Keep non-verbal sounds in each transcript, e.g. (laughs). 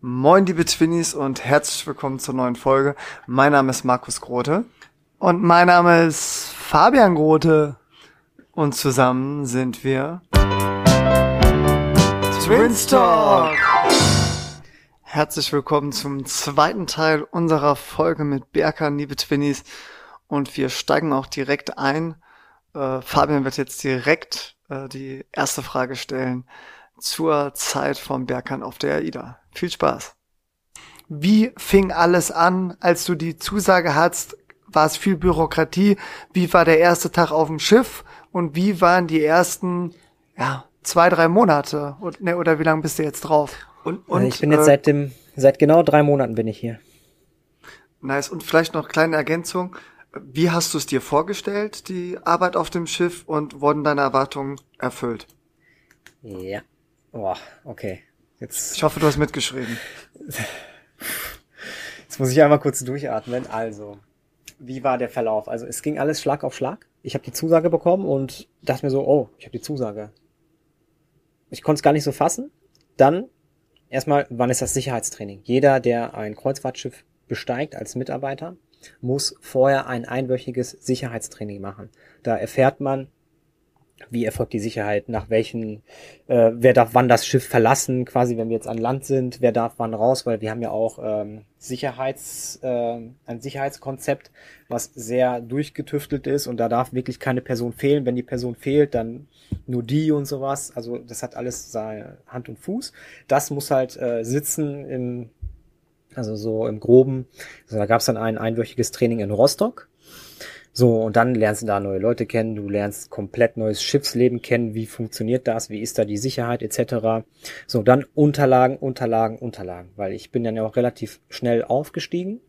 Moin, liebe Twinnies und herzlich willkommen zur neuen Folge. Mein Name ist Markus Grote. Und mein Name ist Fabian Grote. Und zusammen sind wir Twins Talk. Herzlich willkommen zum zweiten Teil unserer Folge mit Berkan, liebe Twinnies. Und wir steigen auch direkt ein. Äh, Fabian wird jetzt direkt äh, die erste Frage stellen zur Zeit vom Berkan auf der AIDA. Viel Spaß. Wie fing alles an, als du die Zusage hattest? War es viel Bürokratie? Wie war der erste Tag auf dem Schiff? Und wie waren die ersten, ja, zwei, drei Monate? Und, ne, oder wie lange bist du jetzt drauf? Und, und ich bin jetzt äh, seit dem, seit genau drei Monaten bin ich hier. Nice. Und vielleicht noch kleine Ergänzung. Wie hast du es dir vorgestellt, die Arbeit auf dem Schiff, und wurden deine Erwartungen erfüllt? Ja. Boah, okay. Jetzt. Ich hoffe, du hast mitgeschrieben. (laughs) Jetzt muss ich einmal kurz durchatmen. Also, wie war der Verlauf? Also, es ging alles Schlag auf Schlag. Ich habe die Zusage bekommen und dachte mir so, oh, ich habe die Zusage. Ich konnte es gar nicht so fassen. Dann erstmal, wann ist das Sicherheitstraining? Jeder, der ein Kreuzfahrtschiff besteigt als Mitarbeiter, muss vorher ein einwöchiges Sicherheitstraining machen. Da erfährt man, wie erfolgt die Sicherheit, nach welchen, äh, wer darf wann das Schiff verlassen, quasi wenn wir jetzt an Land sind, wer darf wann raus, weil wir haben ja auch ähm, Sicherheits, äh, ein Sicherheitskonzept, was sehr durchgetüftelt ist und da darf wirklich keine Person fehlen. Wenn die Person fehlt, dann nur die und sowas. Also das hat alles seine Hand und Fuß. Das muss halt äh, sitzen im, also so im Groben. Also da gab es dann ein einwöchiges Training in Rostock so, und dann lernst du da neue Leute kennen, du lernst komplett neues Schiffsleben kennen, wie funktioniert das, wie ist da die Sicherheit etc. So, dann Unterlagen, Unterlagen, Unterlagen, weil ich bin dann ja auch relativ schnell aufgestiegen.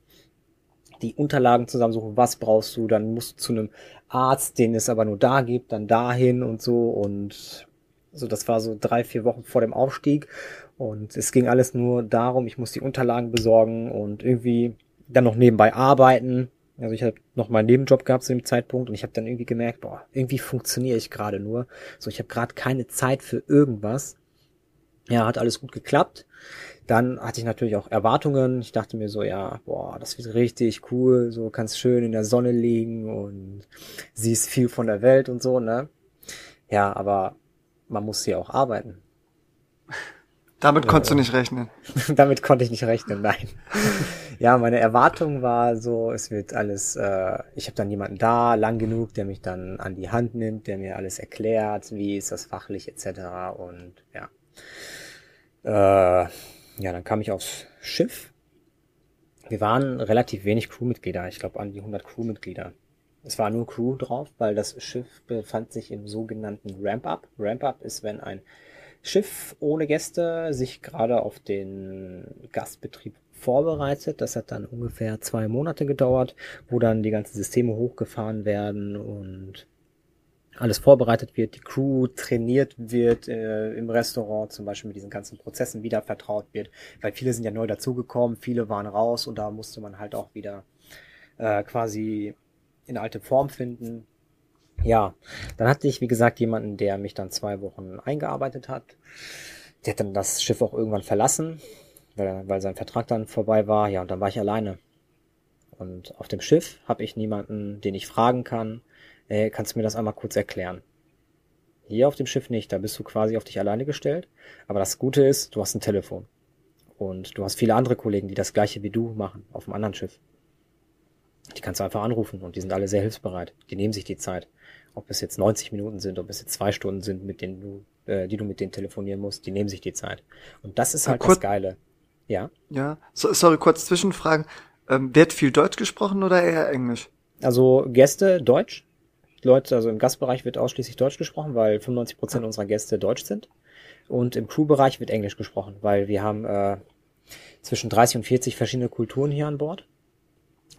Die Unterlagen zusammensuchen, was brauchst du, dann musst du zu einem Arzt, den es aber nur da gibt, dann dahin und so. Und so, das war so drei, vier Wochen vor dem Aufstieg. Und es ging alles nur darum, ich muss die Unterlagen besorgen und irgendwie dann noch nebenbei arbeiten, also ich habe noch meinen Nebenjob gehabt zu dem Zeitpunkt und ich habe dann irgendwie gemerkt, boah, irgendwie funktioniere ich gerade nur. So, ich habe gerade keine Zeit für irgendwas. Ja, hat alles gut geklappt. Dann hatte ich natürlich auch Erwartungen. Ich dachte mir so, ja, boah, das wird richtig cool. So kannst schön in der Sonne liegen und siehst viel von der Welt und so, ne? Ja, aber man muss hier auch arbeiten. Damit konntest du nicht rechnen. (laughs) Damit konnte ich nicht rechnen, nein. (laughs) ja, meine Erwartung war so, es wird alles, äh, ich habe dann jemanden da, lang genug, der mich dann an die Hand nimmt, der mir alles erklärt, wie ist das fachlich etc. Und ja. Äh, ja, dann kam ich aufs Schiff. Wir waren relativ wenig Crewmitglieder, ich glaube an die 100 Crewmitglieder. Es war nur Crew drauf, weil das Schiff befand sich im sogenannten Ramp-Up. Ramp-Up ist, wenn ein Schiff ohne Gäste sich gerade auf den Gastbetrieb vorbereitet. Das hat dann ungefähr zwei Monate gedauert, wo dann die ganzen Systeme hochgefahren werden und alles vorbereitet wird, die Crew trainiert wird äh, im Restaurant, zum Beispiel mit diesen ganzen Prozessen wieder vertraut wird, weil viele sind ja neu dazugekommen, viele waren raus und da musste man halt auch wieder äh, quasi in alte Form finden. Ja, dann hatte ich, wie gesagt, jemanden, der mich dann zwei Wochen eingearbeitet hat. Der hat dann das Schiff auch irgendwann verlassen, weil, weil sein Vertrag dann vorbei war. Ja, und dann war ich alleine. Und auf dem Schiff habe ich niemanden, den ich fragen kann. Äh, kannst du mir das einmal kurz erklären? Hier auf dem Schiff nicht, da bist du quasi auf dich alleine gestellt. Aber das Gute ist, du hast ein Telefon. Und du hast viele andere Kollegen, die das gleiche wie du machen, auf dem anderen Schiff. Die kannst du einfach anrufen und die sind alle sehr hilfsbereit. Die nehmen sich die Zeit ob es jetzt 90 Minuten sind, ob es jetzt zwei Stunden sind, mit denen du, äh, die du mit denen telefonieren musst, die nehmen sich die Zeit. Und das ist halt kurz, das Geile. Ja. Ja. So, sorry, kurz Zwischenfragen. Ähm, wird viel Deutsch gesprochen oder eher Englisch? Also Gäste Deutsch. Leute, also im Gastbereich wird ausschließlich Deutsch gesprochen, weil 95 Prozent unserer Gäste Deutsch sind. Und im Crewbereich wird Englisch gesprochen, weil wir haben äh, zwischen 30 und 40 verschiedene Kulturen hier an Bord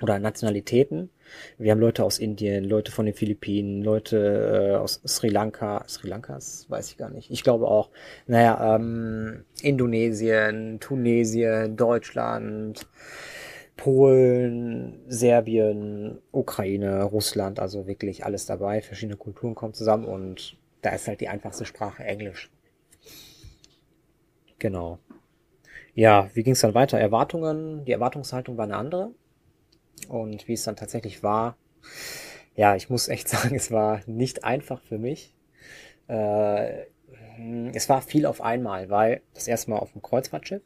oder Nationalitäten. Wir haben Leute aus Indien, Leute von den Philippinen, Leute äh, aus Sri Lanka. Sri Lankas weiß ich gar nicht. Ich glaube auch. Naja, ähm, Indonesien, Tunesien, Deutschland, Polen, Serbien, Ukraine, Russland, also wirklich alles dabei. Verschiedene Kulturen kommen zusammen und da ist halt die einfachste Sprache Englisch. Genau. ja, wie ging es dann weiter? Erwartungen, die Erwartungshaltung war eine andere. Und wie es dann tatsächlich war, ja, ich muss echt (laughs) sagen, es war nicht einfach für mich. Äh, es war viel auf einmal, weil das erste Mal auf dem Kreuzfahrtschiff,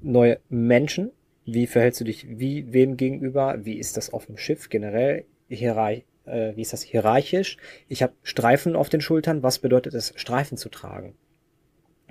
neue Menschen, wie verhältst du dich wie wem gegenüber, wie ist das auf dem Schiff generell, hierarch, äh, wie ist das hierarchisch? Ich habe Streifen auf den Schultern, was bedeutet es, Streifen zu tragen?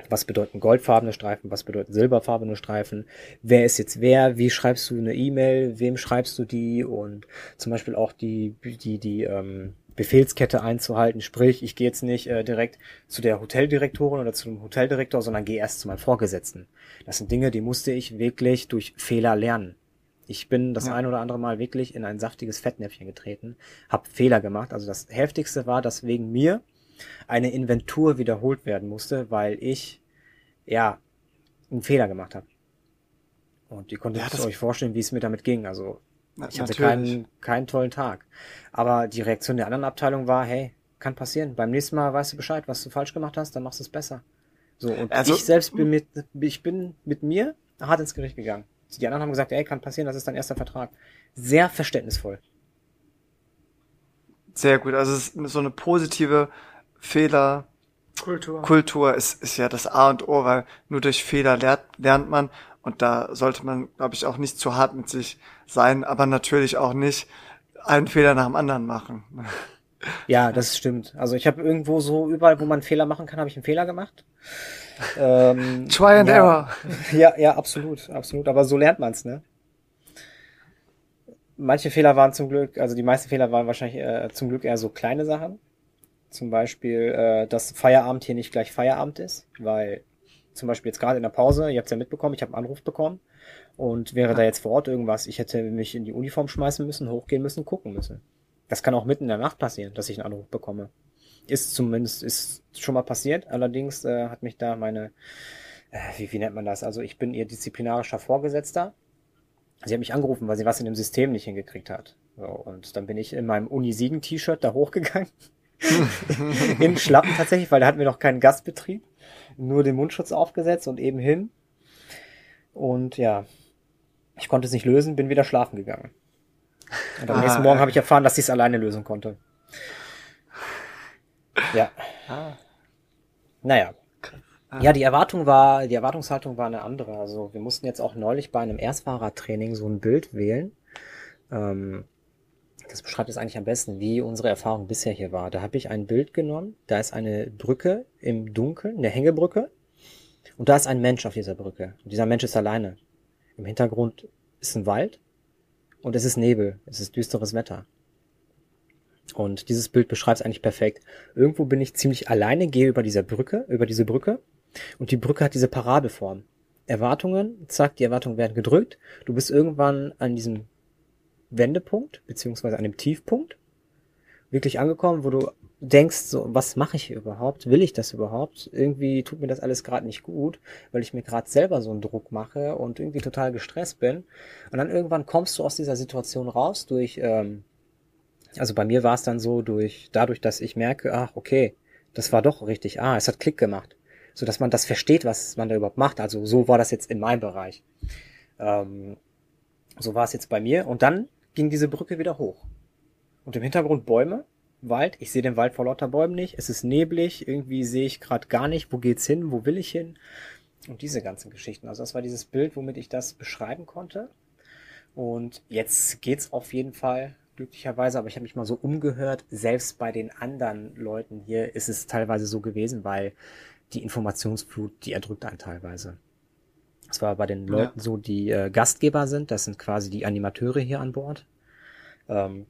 Was bedeuten goldfarbene Streifen? Was bedeuten silberfarbene Streifen? Wer ist jetzt wer? Wie schreibst du eine E-Mail? Wem schreibst du die? Und zum Beispiel auch die, die, die ähm, Befehlskette einzuhalten. Sprich, ich gehe jetzt nicht äh, direkt zu der Hoteldirektorin oder zu dem Hoteldirektor, sondern gehe erst zu meinem Vorgesetzten. Das sind Dinge, die musste ich wirklich durch Fehler lernen. Ich bin das ja. ein oder andere Mal wirklich in ein saftiges Fettnäpfchen getreten, habe Fehler gemacht. Also das heftigste war, dass wegen mir eine Inventur wiederholt werden musste, weil ich ja einen Fehler gemacht habe. Und ihr konntet ja, euch vorstellen, wie es mir damit ging. Also ich hatte keinen, keinen tollen Tag. Aber die Reaktion der anderen Abteilung war, hey, kann passieren. Beim nächsten Mal weißt du Bescheid, was du falsch gemacht hast, dann machst du es besser. So, und also, ich selbst bin mit, ich bin mit mir hart ins Gericht gegangen. Die anderen haben gesagt, ey, kann passieren, das ist dein erster Vertrag. Sehr verständnisvoll. Sehr gut. Also es ist so eine positive Fehler Kultur. Kultur ist, ist ja das A und O, weil nur durch Fehler lernt, lernt man und da sollte man, glaube ich, auch nicht zu hart mit sich sein, aber natürlich auch nicht einen Fehler nach dem anderen machen. Ja, das stimmt. Also ich habe irgendwo so überall, wo man Fehler machen kann, habe ich einen Fehler gemacht. Ähm, Try and ja, error. Ja, ja, absolut, absolut. Aber so lernt man's, ne? Manche Fehler waren zum Glück, also die meisten Fehler waren wahrscheinlich äh, zum Glück eher so kleine Sachen. Zum Beispiel, äh, dass Feierabend hier nicht gleich Feierabend ist, weil zum Beispiel jetzt gerade in der Pause, ihr habt es ja mitbekommen, ich habe einen Anruf bekommen und wäre da jetzt vor Ort irgendwas, ich hätte mich in die Uniform schmeißen müssen, hochgehen müssen, gucken müssen. Das kann auch mitten in der Nacht passieren, dass ich einen Anruf bekomme. Ist zumindest, ist schon mal passiert, allerdings äh, hat mich da meine, äh, wie, wie nennt man das? Also ich bin ihr disziplinarischer Vorgesetzter. Sie hat mich angerufen, weil sie was in dem System nicht hingekriegt hat. So, und dann bin ich in meinem Uni-Siegen-T-Shirt da hochgegangen. In Schlappen tatsächlich, weil da hatten wir noch keinen Gastbetrieb nur den Mundschutz aufgesetzt und eben hin. Und ja, ich konnte es nicht lösen, bin wieder schlafen gegangen. Und am ah, nächsten Morgen habe ich erfahren, dass ich es alleine lösen konnte. Ja. Ah. Naja. Ah. Ja, die Erwartung war, die Erwartungshaltung war eine andere. Also wir mussten jetzt auch neulich bei einem Erstfahrertraining so ein Bild wählen. Ähm, das beschreibt es eigentlich am besten, wie unsere Erfahrung bisher hier war. Da habe ich ein Bild genommen, da ist eine Brücke im Dunkeln, eine Hängebrücke, und da ist ein Mensch auf dieser Brücke. Und dieser Mensch ist alleine. Im Hintergrund ist ein Wald und es ist Nebel, es ist düsteres Wetter. Und dieses Bild beschreibt es eigentlich perfekt. Irgendwo bin ich ziemlich alleine, gehe über dieser Brücke, über diese Brücke, und die Brücke hat diese Parabelform. Erwartungen, zack, die Erwartungen werden gedrückt. Du bist irgendwann an diesem Wendepunkt, beziehungsweise an dem Tiefpunkt, wirklich angekommen, wo du denkst, so, was mache ich überhaupt? Will ich das überhaupt? Irgendwie tut mir das alles gerade nicht gut, weil ich mir gerade selber so einen Druck mache und irgendwie total gestresst bin. Und dann irgendwann kommst du aus dieser Situation raus durch, ähm, also bei mir war es dann so durch, dadurch, dass ich merke, ach, okay, das war doch richtig, ah, es hat Klick gemacht. So dass man das versteht, was man da überhaupt macht. Also so war das jetzt in meinem Bereich. Ähm, so war es jetzt bei mir. Und dann ging diese Brücke wieder hoch. Und im Hintergrund Bäume, Wald. Ich sehe den Wald vor lauter Bäumen nicht. Es ist neblig. Irgendwie sehe ich gerade gar nicht. Wo geht's hin? Wo will ich hin? Und diese ganzen Geschichten. Also das war dieses Bild, womit ich das beschreiben konnte. Und jetzt geht's auf jeden Fall glücklicherweise, aber ich habe mich mal so umgehört. Selbst bei den anderen Leuten hier ist es teilweise so gewesen, weil die Informationsflut, die erdrückt einen teilweise. Es war bei den Leuten ja. so, die äh, Gastgeber sind, das sind quasi die Animateure hier an Bord. Ähm,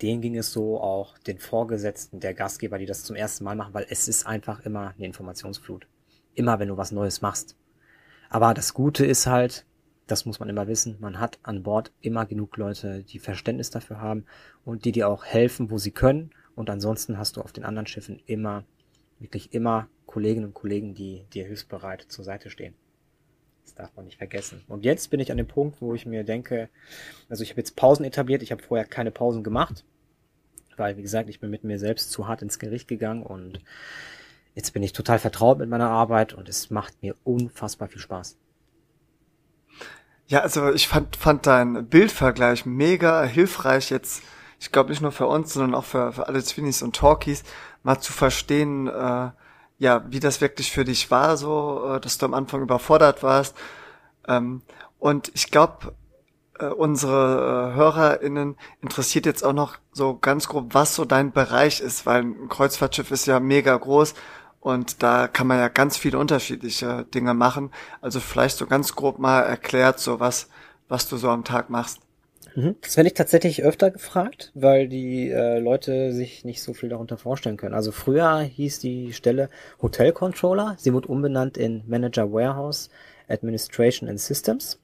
denen ging es so auch den Vorgesetzten der Gastgeber, die das zum ersten Mal machen, weil es ist einfach immer eine Informationsflut. Immer wenn du was Neues machst. Aber das Gute ist halt, das muss man immer wissen, man hat an Bord immer genug Leute, die Verständnis dafür haben und die dir auch helfen, wo sie können. Und ansonsten hast du auf den anderen Schiffen immer, wirklich immer Kolleginnen und Kollegen, die dir hilfsbereit zur Seite stehen. Das darf man nicht vergessen. Und jetzt bin ich an dem Punkt, wo ich mir denke, also ich habe jetzt Pausen etabliert, ich habe vorher keine Pausen gemacht, weil, wie gesagt, ich bin mit mir selbst zu hart ins Gericht gegangen und jetzt bin ich total vertraut mit meiner Arbeit und es macht mir unfassbar viel Spaß. Ja, also ich fand, fand dein Bildvergleich mega hilfreich jetzt, ich glaube nicht nur für uns, sondern auch für, für alle Twinnies und Talkies, mal zu verstehen, äh, ja, wie das wirklich für dich war, so, äh, dass du am Anfang überfordert warst. Ähm, und ich glaube, äh, unsere äh, HörerInnen interessiert jetzt auch noch so ganz grob, was so dein Bereich ist, weil ein Kreuzfahrtschiff ist ja mega groß und da kann man ja ganz viele unterschiedliche Dinge machen. Also vielleicht so ganz grob mal erklärt, so was, was du so am Tag machst. Mhm. Das werde ich tatsächlich öfter gefragt, weil die äh, Leute sich nicht so viel darunter vorstellen können. Also früher hieß die Stelle Hotel Controller. Sie wurde umbenannt in Manager Warehouse Administration and Systems.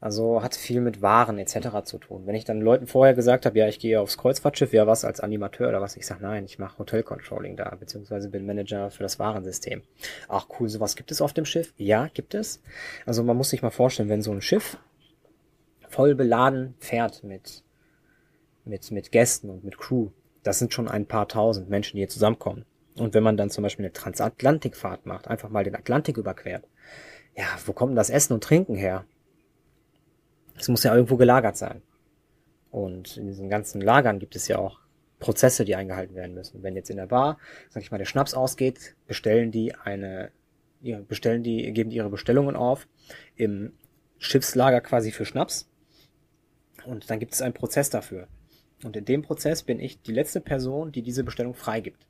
Also hat viel mit Waren etc. zu tun. Wenn ich dann Leuten vorher gesagt habe, ja, ich gehe aufs Kreuzfahrtschiff, ja was als Animateur oder was, ich sage, nein, ich mache Hotelcontrolling da, beziehungsweise bin Manager für das Warensystem. Ach cool, sowas gibt es auf dem Schiff? Ja, gibt es. Also man muss sich mal vorstellen, wenn so ein Schiff voll beladen fährt mit, mit, mit Gästen und mit Crew, das sind schon ein paar tausend Menschen, die hier zusammenkommen. Und wenn man dann zum Beispiel eine Transatlantikfahrt macht, einfach mal den Atlantik überquert, ja, wo kommt denn das Essen und Trinken her? Es muss ja irgendwo gelagert sein. Und in diesen ganzen Lagern gibt es ja auch Prozesse, die eingehalten werden müssen. Wenn jetzt in der Bar, sag ich mal, der Schnaps ausgeht, bestellen die eine, bestellen die, geben die ihre Bestellungen auf im Schiffslager quasi für Schnaps. Und dann gibt es einen Prozess dafür. Und in dem Prozess bin ich die letzte Person, die diese Bestellung freigibt.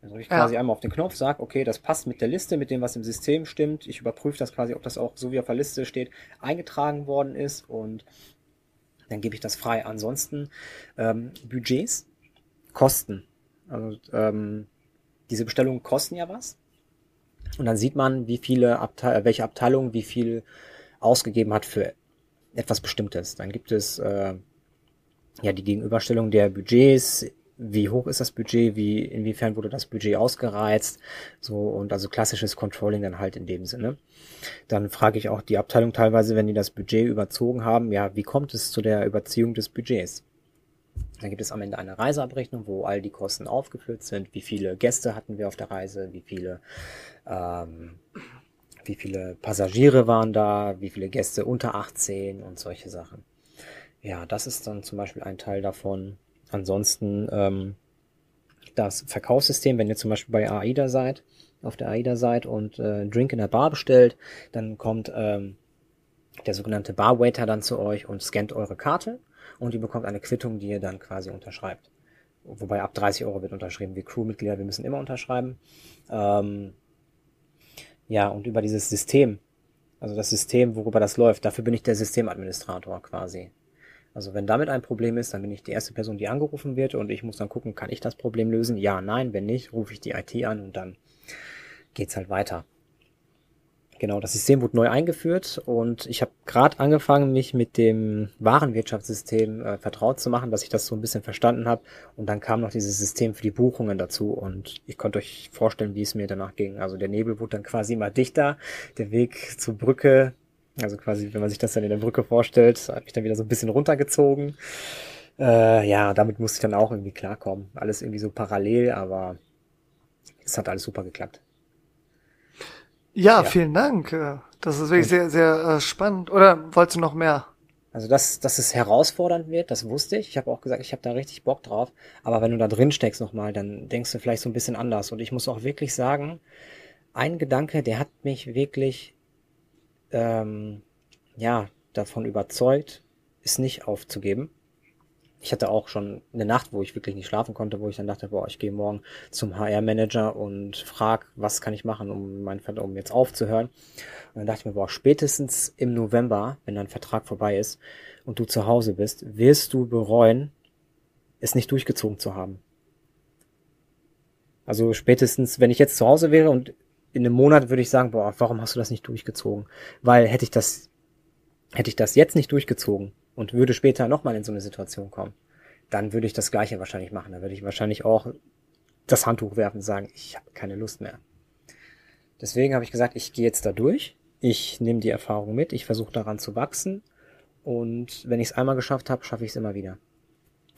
Also ich quasi ja. einmal auf den Knopf, sage, okay, das passt mit der Liste, mit dem, was im System stimmt. Ich überprüfe das quasi, ob das auch so wie auf der Liste steht, eingetragen worden ist und dann gebe ich das frei. Ansonsten ähm, Budgets, Kosten. Also ähm, diese Bestellungen kosten ja was. Und dann sieht man, wie viele Abte welche Abteilung wie viel ausgegeben hat für etwas Bestimmtes. Dann gibt es äh, ja die Gegenüberstellung der Budgets wie hoch ist das Budget, wie, inwiefern wurde das Budget ausgereizt, so, und also klassisches Controlling dann halt in dem Sinne. Dann frage ich auch die Abteilung teilweise, wenn die das Budget überzogen haben, ja, wie kommt es zu der Überziehung des Budgets? Dann gibt es am Ende eine Reiseabrechnung, wo all die Kosten aufgeführt sind, wie viele Gäste hatten wir auf der Reise, wie viele, ähm, wie viele Passagiere waren da, wie viele Gäste unter 18 und solche Sachen. Ja, das ist dann zum Beispiel ein Teil davon. Ansonsten ähm, das Verkaufssystem, wenn ihr zum Beispiel bei AIDA seid, auf der AIDA seid und äh, Drink in der Bar bestellt, dann kommt ähm, der sogenannte Barwaiter dann zu euch und scannt eure Karte und ihr bekommt eine Quittung, die ihr dann quasi unterschreibt. Wobei ab 30 Euro wird unterschrieben. Wir Crewmitglieder, wir müssen immer unterschreiben. Ähm, ja, und über dieses System, also das System, worüber das läuft, dafür bin ich der Systemadministrator quasi. Also wenn damit ein Problem ist, dann bin ich die erste Person, die angerufen wird und ich muss dann gucken, kann ich das Problem lösen? Ja, nein, wenn nicht, rufe ich die IT an und dann geht's halt weiter. Genau, das System wurde neu eingeführt und ich habe gerade angefangen, mich mit dem Warenwirtschaftssystem äh, vertraut zu machen, dass ich das so ein bisschen verstanden habe. Und dann kam noch dieses System für die Buchungen dazu und ich konnte euch vorstellen, wie es mir danach ging. Also der Nebel wurde dann quasi immer dichter, der Weg zur Brücke also quasi, wenn man sich das dann in der Brücke vorstellt, hat mich dann wieder so ein bisschen runtergezogen. Äh, ja, damit musste ich dann auch irgendwie klarkommen. Alles irgendwie so parallel, aber es hat alles super geklappt. Ja, ja. vielen Dank. Das ist wirklich sehr, sehr äh, spannend. Oder wolltest du noch mehr? Also, dass, dass es herausfordernd wird, das wusste ich. Ich habe auch gesagt, ich habe da richtig Bock drauf. Aber wenn du da drin steckst nochmal, dann denkst du vielleicht so ein bisschen anders. Und ich muss auch wirklich sagen, ein Gedanke, der hat mich wirklich ähm, ja, davon überzeugt, es nicht aufzugeben. Ich hatte auch schon eine Nacht, wo ich wirklich nicht schlafen konnte, wo ich dann dachte, boah, ich gehe morgen zum HR-Manager und frag, was kann ich machen, um mein um jetzt aufzuhören. Und dann dachte ich mir, boah, spätestens im November, wenn dein Vertrag vorbei ist und du zu Hause bist, wirst du bereuen, es nicht durchgezogen zu haben. Also spätestens, wenn ich jetzt zu Hause wäre und in einem Monat würde ich sagen, boah, warum hast du das nicht durchgezogen? Weil hätte ich das, hätte ich das jetzt nicht durchgezogen und würde später nochmal in so eine Situation kommen, dann würde ich das Gleiche wahrscheinlich machen. Dann würde ich wahrscheinlich auch das Handtuch werfen und sagen, ich habe keine Lust mehr. Deswegen habe ich gesagt, ich gehe jetzt da durch. Ich nehme die Erfahrung mit. Ich versuche daran zu wachsen. Und wenn ich es einmal geschafft habe, schaffe ich es immer wieder.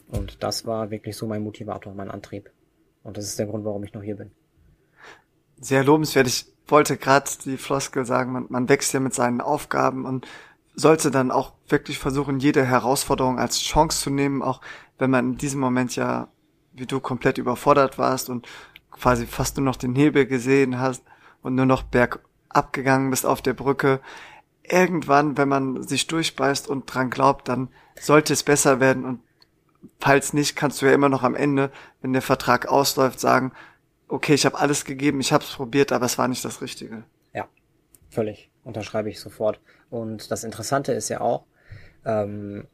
Und das war wirklich so mein Motivator, mein Antrieb. Und das ist der Grund, warum ich noch hier bin. Sehr lobenswert. Ich wollte gerade die Floskel sagen, man, man wächst ja mit seinen Aufgaben und sollte dann auch wirklich versuchen, jede Herausforderung als Chance zu nehmen, auch wenn man in diesem Moment ja, wie du, komplett überfordert warst und quasi fast nur noch den Hebel gesehen hast und nur noch bergab gegangen bist auf der Brücke. Irgendwann, wenn man sich durchbeißt und dran glaubt, dann sollte es besser werden und falls nicht, kannst du ja immer noch am Ende, wenn der Vertrag ausläuft, sagen, okay, ich habe alles gegeben, ich habe es probiert, aber es war nicht das Richtige. Völlig. Unterschreibe ich sofort. Und das Interessante ist ja auch, ähm,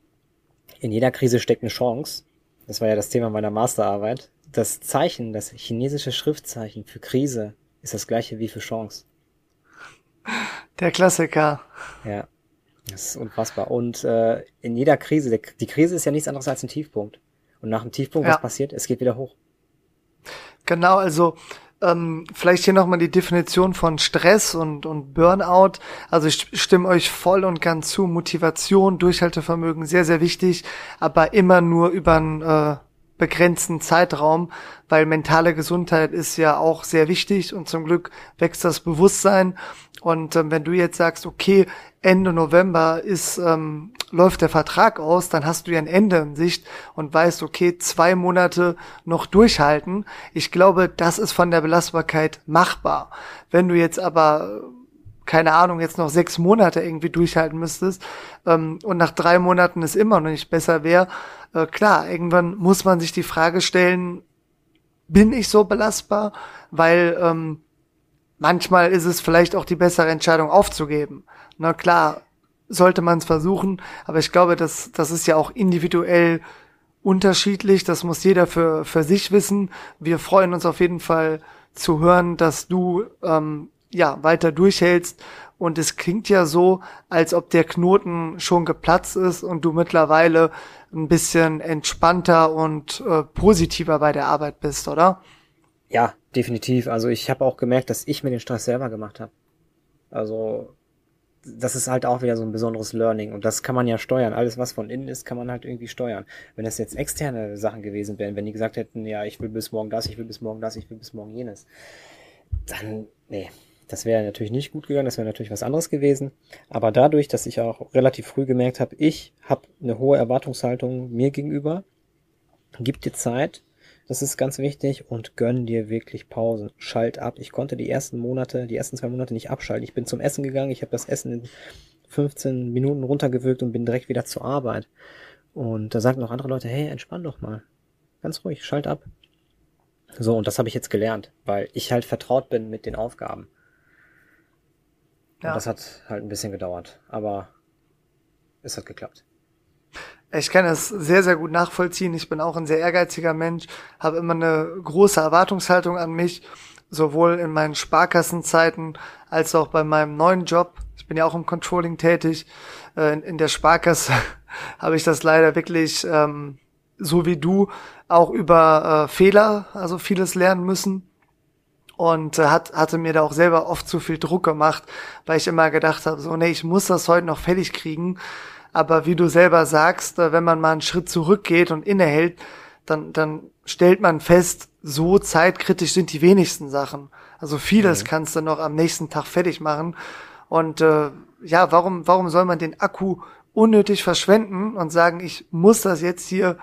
in jeder Krise steckt eine Chance. Das war ja das Thema meiner Masterarbeit. Das Zeichen, das chinesische Schriftzeichen für Krise ist das gleiche wie für Chance. Der Klassiker. Ja, das ist unfassbar. Und äh, in jeder Krise, die Krise ist ja nichts anderes als ein Tiefpunkt. Und nach dem Tiefpunkt, ja. was passiert? Es geht wieder hoch. Genau, also ähm, vielleicht hier nochmal die Definition von Stress und, und Burnout. Also ich stimme euch voll und ganz zu. Motivation, Durchhaltevermögen, sehr, sehr wichtig, aber immer nur über einen äh, begrenzten Zeitraum, weil mentale Gesundheit ist ja auch sehr wichtig und zum Glück wächst das Bewusstsein. Und ähm, wenn du jetzt sagst, okay, Ende November ist, ähm, läuft der Vertrag aus, dann hast du ja ein Ende in Sicht und weißt, okay, zwei Monate noch durchhalten. Ich glaube, das ist von der Belastbarkeit machbar. Wenn du jetzt aber keine Ahnung, jetzt noch sechs Monate irgendwie durchhalten müsstest ähm, und nach drei Monaten es immer noch nicht besser wäre, äh, klar, irgendwann muss man sich die Frage stellen, bin ich so belastbar? Weil ähm, manchmal ist es vielleicht auch die bessere Entscheidung aufzugeben. Na klar, sollte man es versuchen, aber ich glaube, das, das ist ja auch individuell unterschiedlich. Das muss jeder für, für sich wissen. Wir freuen uns auf jeden Fall zu hören, dass du ähm, ja weiter durchhältst. Und es klingt ja so, als ob der Knoten schon geplatzt ist und du mittlerweile ein bisschen entspannter und äh, positiver bei der Arbeit bist, oder? Ja, definitiv. Also ich habe auch gemerkt, dass ich mir den Stress selber gemacht habe. Also das ist halt auch wieder so ein besonderes Learning und das kann man ja steuern. Alles, was von innen ist, kann man halt irgendwie steuern. Wenn das jetzt externe Sachen gewesen wären, wenn die gesagt hätten, ja, ich will bis morgen das, ich will bis morgen das, ich will bis morgen jenes, dann, nee, das wäre natürlich nicht gut gegangen, das wäre natürlich was anderes gewesen. Aber dadurch, dass ich auch relativ früh gemerkt habe, ich habe eine hohe Erwartungshaltung mir gegenüber, gib dir Zeit, das ist ganz wichtig und gönn dir wirklich Pausen. Schalt ab. Ich konnte die ersten Monate, die ersten zwei Monate nicht abschalten. Ich bin zum Essen gegangen, ich habe das Essen in 15 Minuten runtergewürgt und bin direkt wieder zur Arbeit. Und da sagten auch andere Leute, hey, entspann doch mal. Ganz ruhig, schalt ab. So, und das habe ich jetzt gelernt, weil ich halt vertraut bin mit den Aufgaben. Ja. Und das hat halt ein bisschen gedauert, aber es hat geklappt. Ich kann es sehr, sehr gut nachvollziehen. Ich bin auch ein sehr ehrgeiziger Mensch, habe immer eine große Erwartungshaltung an mich, sowohl in meinen Sparkassenzeiten als auch bei meinem neuen Job. Ich bin ja auch im Controlling tätig. Äh, in der Sparkasse (laughs) habe ich das leider wirklich, ähm, so wie du, auch über äh, Fehler, also vieles lernen müssen und äh, hat, hatte mir da auch selber oft zu viel Druck gemacht, weil ich immer gedacht habe, so, nee, ich muss das heute noch fertig kriegen. Aber wie du selber sagst, äh, wenn man mal einen Schritt zurückgeht und innehält, dann, dann stellt man fest, so zeitkritisch sind die wenigsten Sachen. Also vieles mhm. kannst du noch am nächsten Tag fertig machen. Und äh, ja, warum, warum soll man den Akku unnötig verschwenden und sagen, ich muss das jetzt hier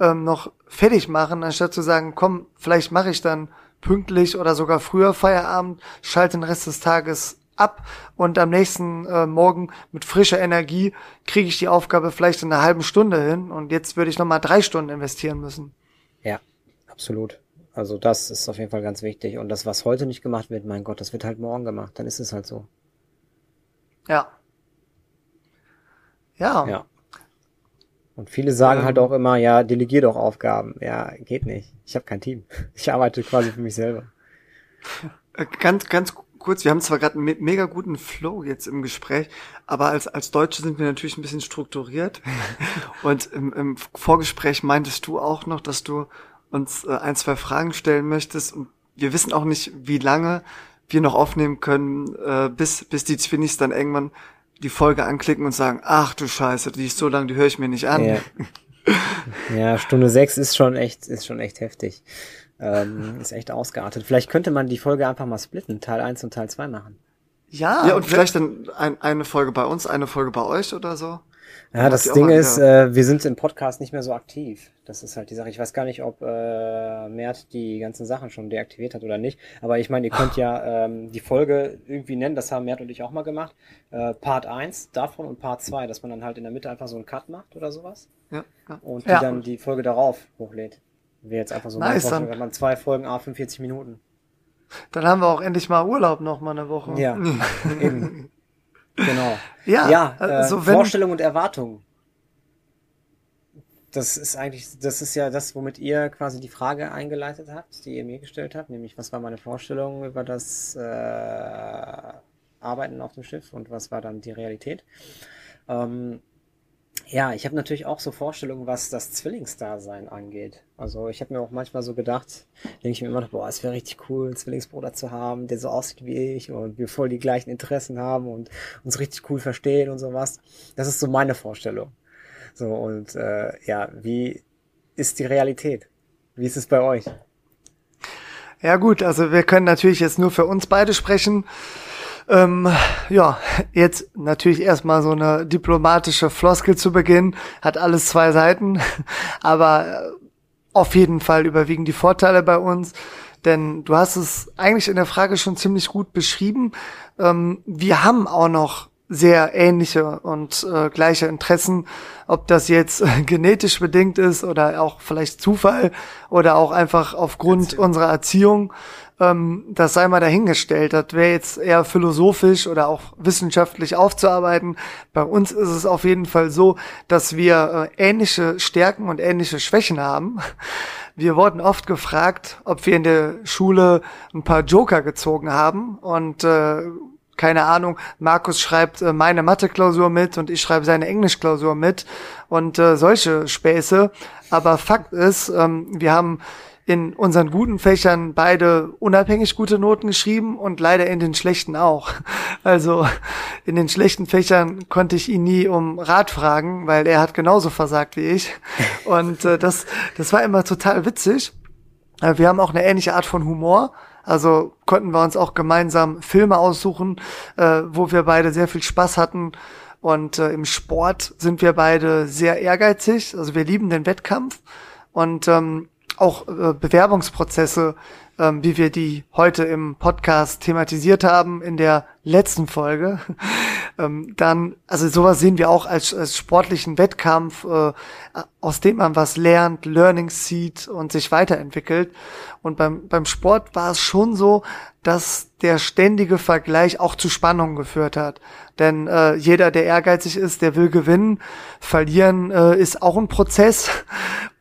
ähm, noch fertig machen, anstatt zu sagen, komm, vielleicht mache ich dann pünktlich oder sogar früher Feierabend, schalte den Rest des Tages ab und am nächsten äh, Morgen mit frischer Energie kriege ich die Aufgabe vielleicht in einer halben Stunde hin und jetzt würde ich nochmal drei Stunden investieren müssen. Ja, absolut. Also das ist auf jeden Fall ganz wichtig. Und das, was heute nicht gemacht wird, mein Gott, das wird halt morgen gemacht. Dann ist es halt so. Ja. Ja. Ja. Und viele sagen halt ähm, halt auch immer, ja, delegier doch Aufgaben. Ja, geht nicht. Ich habe kein Team. (laughs) Ich arbeite quasi für mich selber. Äh, ganz, ganz kurz, wir haben zwar gerade einen mega guten Flow jetzt im Gespräch, aber als, als Deutsche sind wir natürlich ein bisschen strukturiert. (laughs) Und im, im Vorgespräch meintest du auch noch, dass du uns äh, ein, zwei Fragen stellen möchtest. Und wir wissen auch nicht, wie lange wir noch aufnehmen können, äh, bis, bis die Zwinnies dann irgendwann die Folge anklicken und sagen, ach du Scheiße, die ist so lang, die höre ich mir nicht an. Ja. ja, Stunde sechs ist schon echt, ist schon echt heftig. Ähm, ist echt ausgeartet. Vielleicht könnte man die Folge einfach mal splitten, Teil 1 und Teil 2 machen. Ja, ja und vielleicht dann ein, eine Folge bei uns, eine Folge bei euch oder so. Ja, das Ding ist, äh, wir sind im Podcast nicht mehr so aktiv. Das ist halt die Sache. Ich weiß gar nicht, ob äh, Mert die ganzen Sachen schon deaktiviert hat oder nicht. Aber ich meine, ihr könnt ja (laughs) ähm, die Folge irgendwie nennen, das haben Mert und ich auch mal gemacht. Äh, Part 1 davon und Part 2, dass man dann halt in der Mitte einfach so einen Cut macht oder sowas. Ja. ja. Und die ja. dann die Folge darauf hochlädt. Wäre jetzt einfach so nice, mein wenn man zwei Folgen A 45 Minuten. Dann haben wir auch endlich mal Urlaub noch mal eine Woche. Ja, (laughs) eben. Genau. (laughs) Ja, ja äh, also wenn, Vorstellung und Erwartung. Das ist eigentlich, das ist ja das, womit ihr quasi die Frage eingeleitet habt, die ihr mir gestellt habt, nämlich was war meine Vorstellung über das äh, Arbeiten auf dem Schiff und was war dann die Realität. Ähm, ja, ich habe natürlich auch so Vorstellungen, was das Zwillingsdasein angeht. Also ich habe mir auch manchmal so gedacht, denke ich mir immer noch, boah, es wäre richtig cool, einen Zwillingsbruder zu haben, der so aussieht wie ich und wir voll die gleichen Interessen haben und uns richtig cool verstehen und sowas. Das ist so meine Vorstellung. So und äh, ja, wie ist die Realität? Wie ist es bei euch? Ja gut, also wir können natürlich jetzt nur für uns beide sprechen. Ähm, ja, jetzt natürlich erstmal so eine diplomatische Floskel zu Beginn, hat alles zwei Seiten, (laughs) aber äh, auf jeden Fall überwiegen die Vorteile bei uns, denn du hast es eigentlich in der Frage schon ziemlich gut beschrieben. Ähm, wir haben auch noch sehr ähnliche und äh, gleiche Interessen, ob das jetzt äh, (laughs) genetisch bedingt ist oder auch vielleicht Zufall oder auch einfach aufgrund Erziehung. unserer Erziehung ähm, das sei mal dahingestellt. Das wäre jetzt eher philosophisch oder auch wissenschaftlich aufzuarbeiten. Bei uns ist es auf jeden Fall so, dass wir äh, ähnliche Stärken und ähnliche Schwächen haben. Wir wurden oft gefragt, ob wir in der Schule ein paar Joker gezogen haben und äh, keine Ahnung, Markus schreibt äh, meine Mathe-Klausur mit und ich schreibe seine Englisch-Klausur mit und äh, solche Späße. Aber Fakt ist, ähm, wir haben in unseren guten Fächern beide unabhängig gute Noten geschrieben und leider in den schlechten auch. (laughs) Also in den schlechten Fächern konnte ich ihn nie um Rat fragen, weil er hat genauso versagt wie ich. (laughs) Und äh, das, das war immer total witzig. Äh, wir haben auch eine ähnliche Art von Humor. Also konnten wir uns auch gemeinsam Filme aussuchen, äh, wo wir beide sehr viel Spaß hatten. Und äh, im Sport sind wir beide sehr ehrgeizig. Also wir lieben den Wettkampf. Und ähm, auch äh, Bewerbungsprozesse, ähm, wie wir die heute im Podcast thematisiert haben in der letzten Folge, (laughs) ähm, dann, also sowas sehen wir auch als, als sportlichen Wettkampf, äh, aus dem man was lernt, Learnings sieht und sich weiterentwickelt. Und beim, beim Sport war es schon so, dass der ständige Vergleich auch zu Spannungen geführt hat. Denn äh, jeder, der ehrgeizig ist, der will gewinnen. Verlieren äh, ist auch ein Prozess.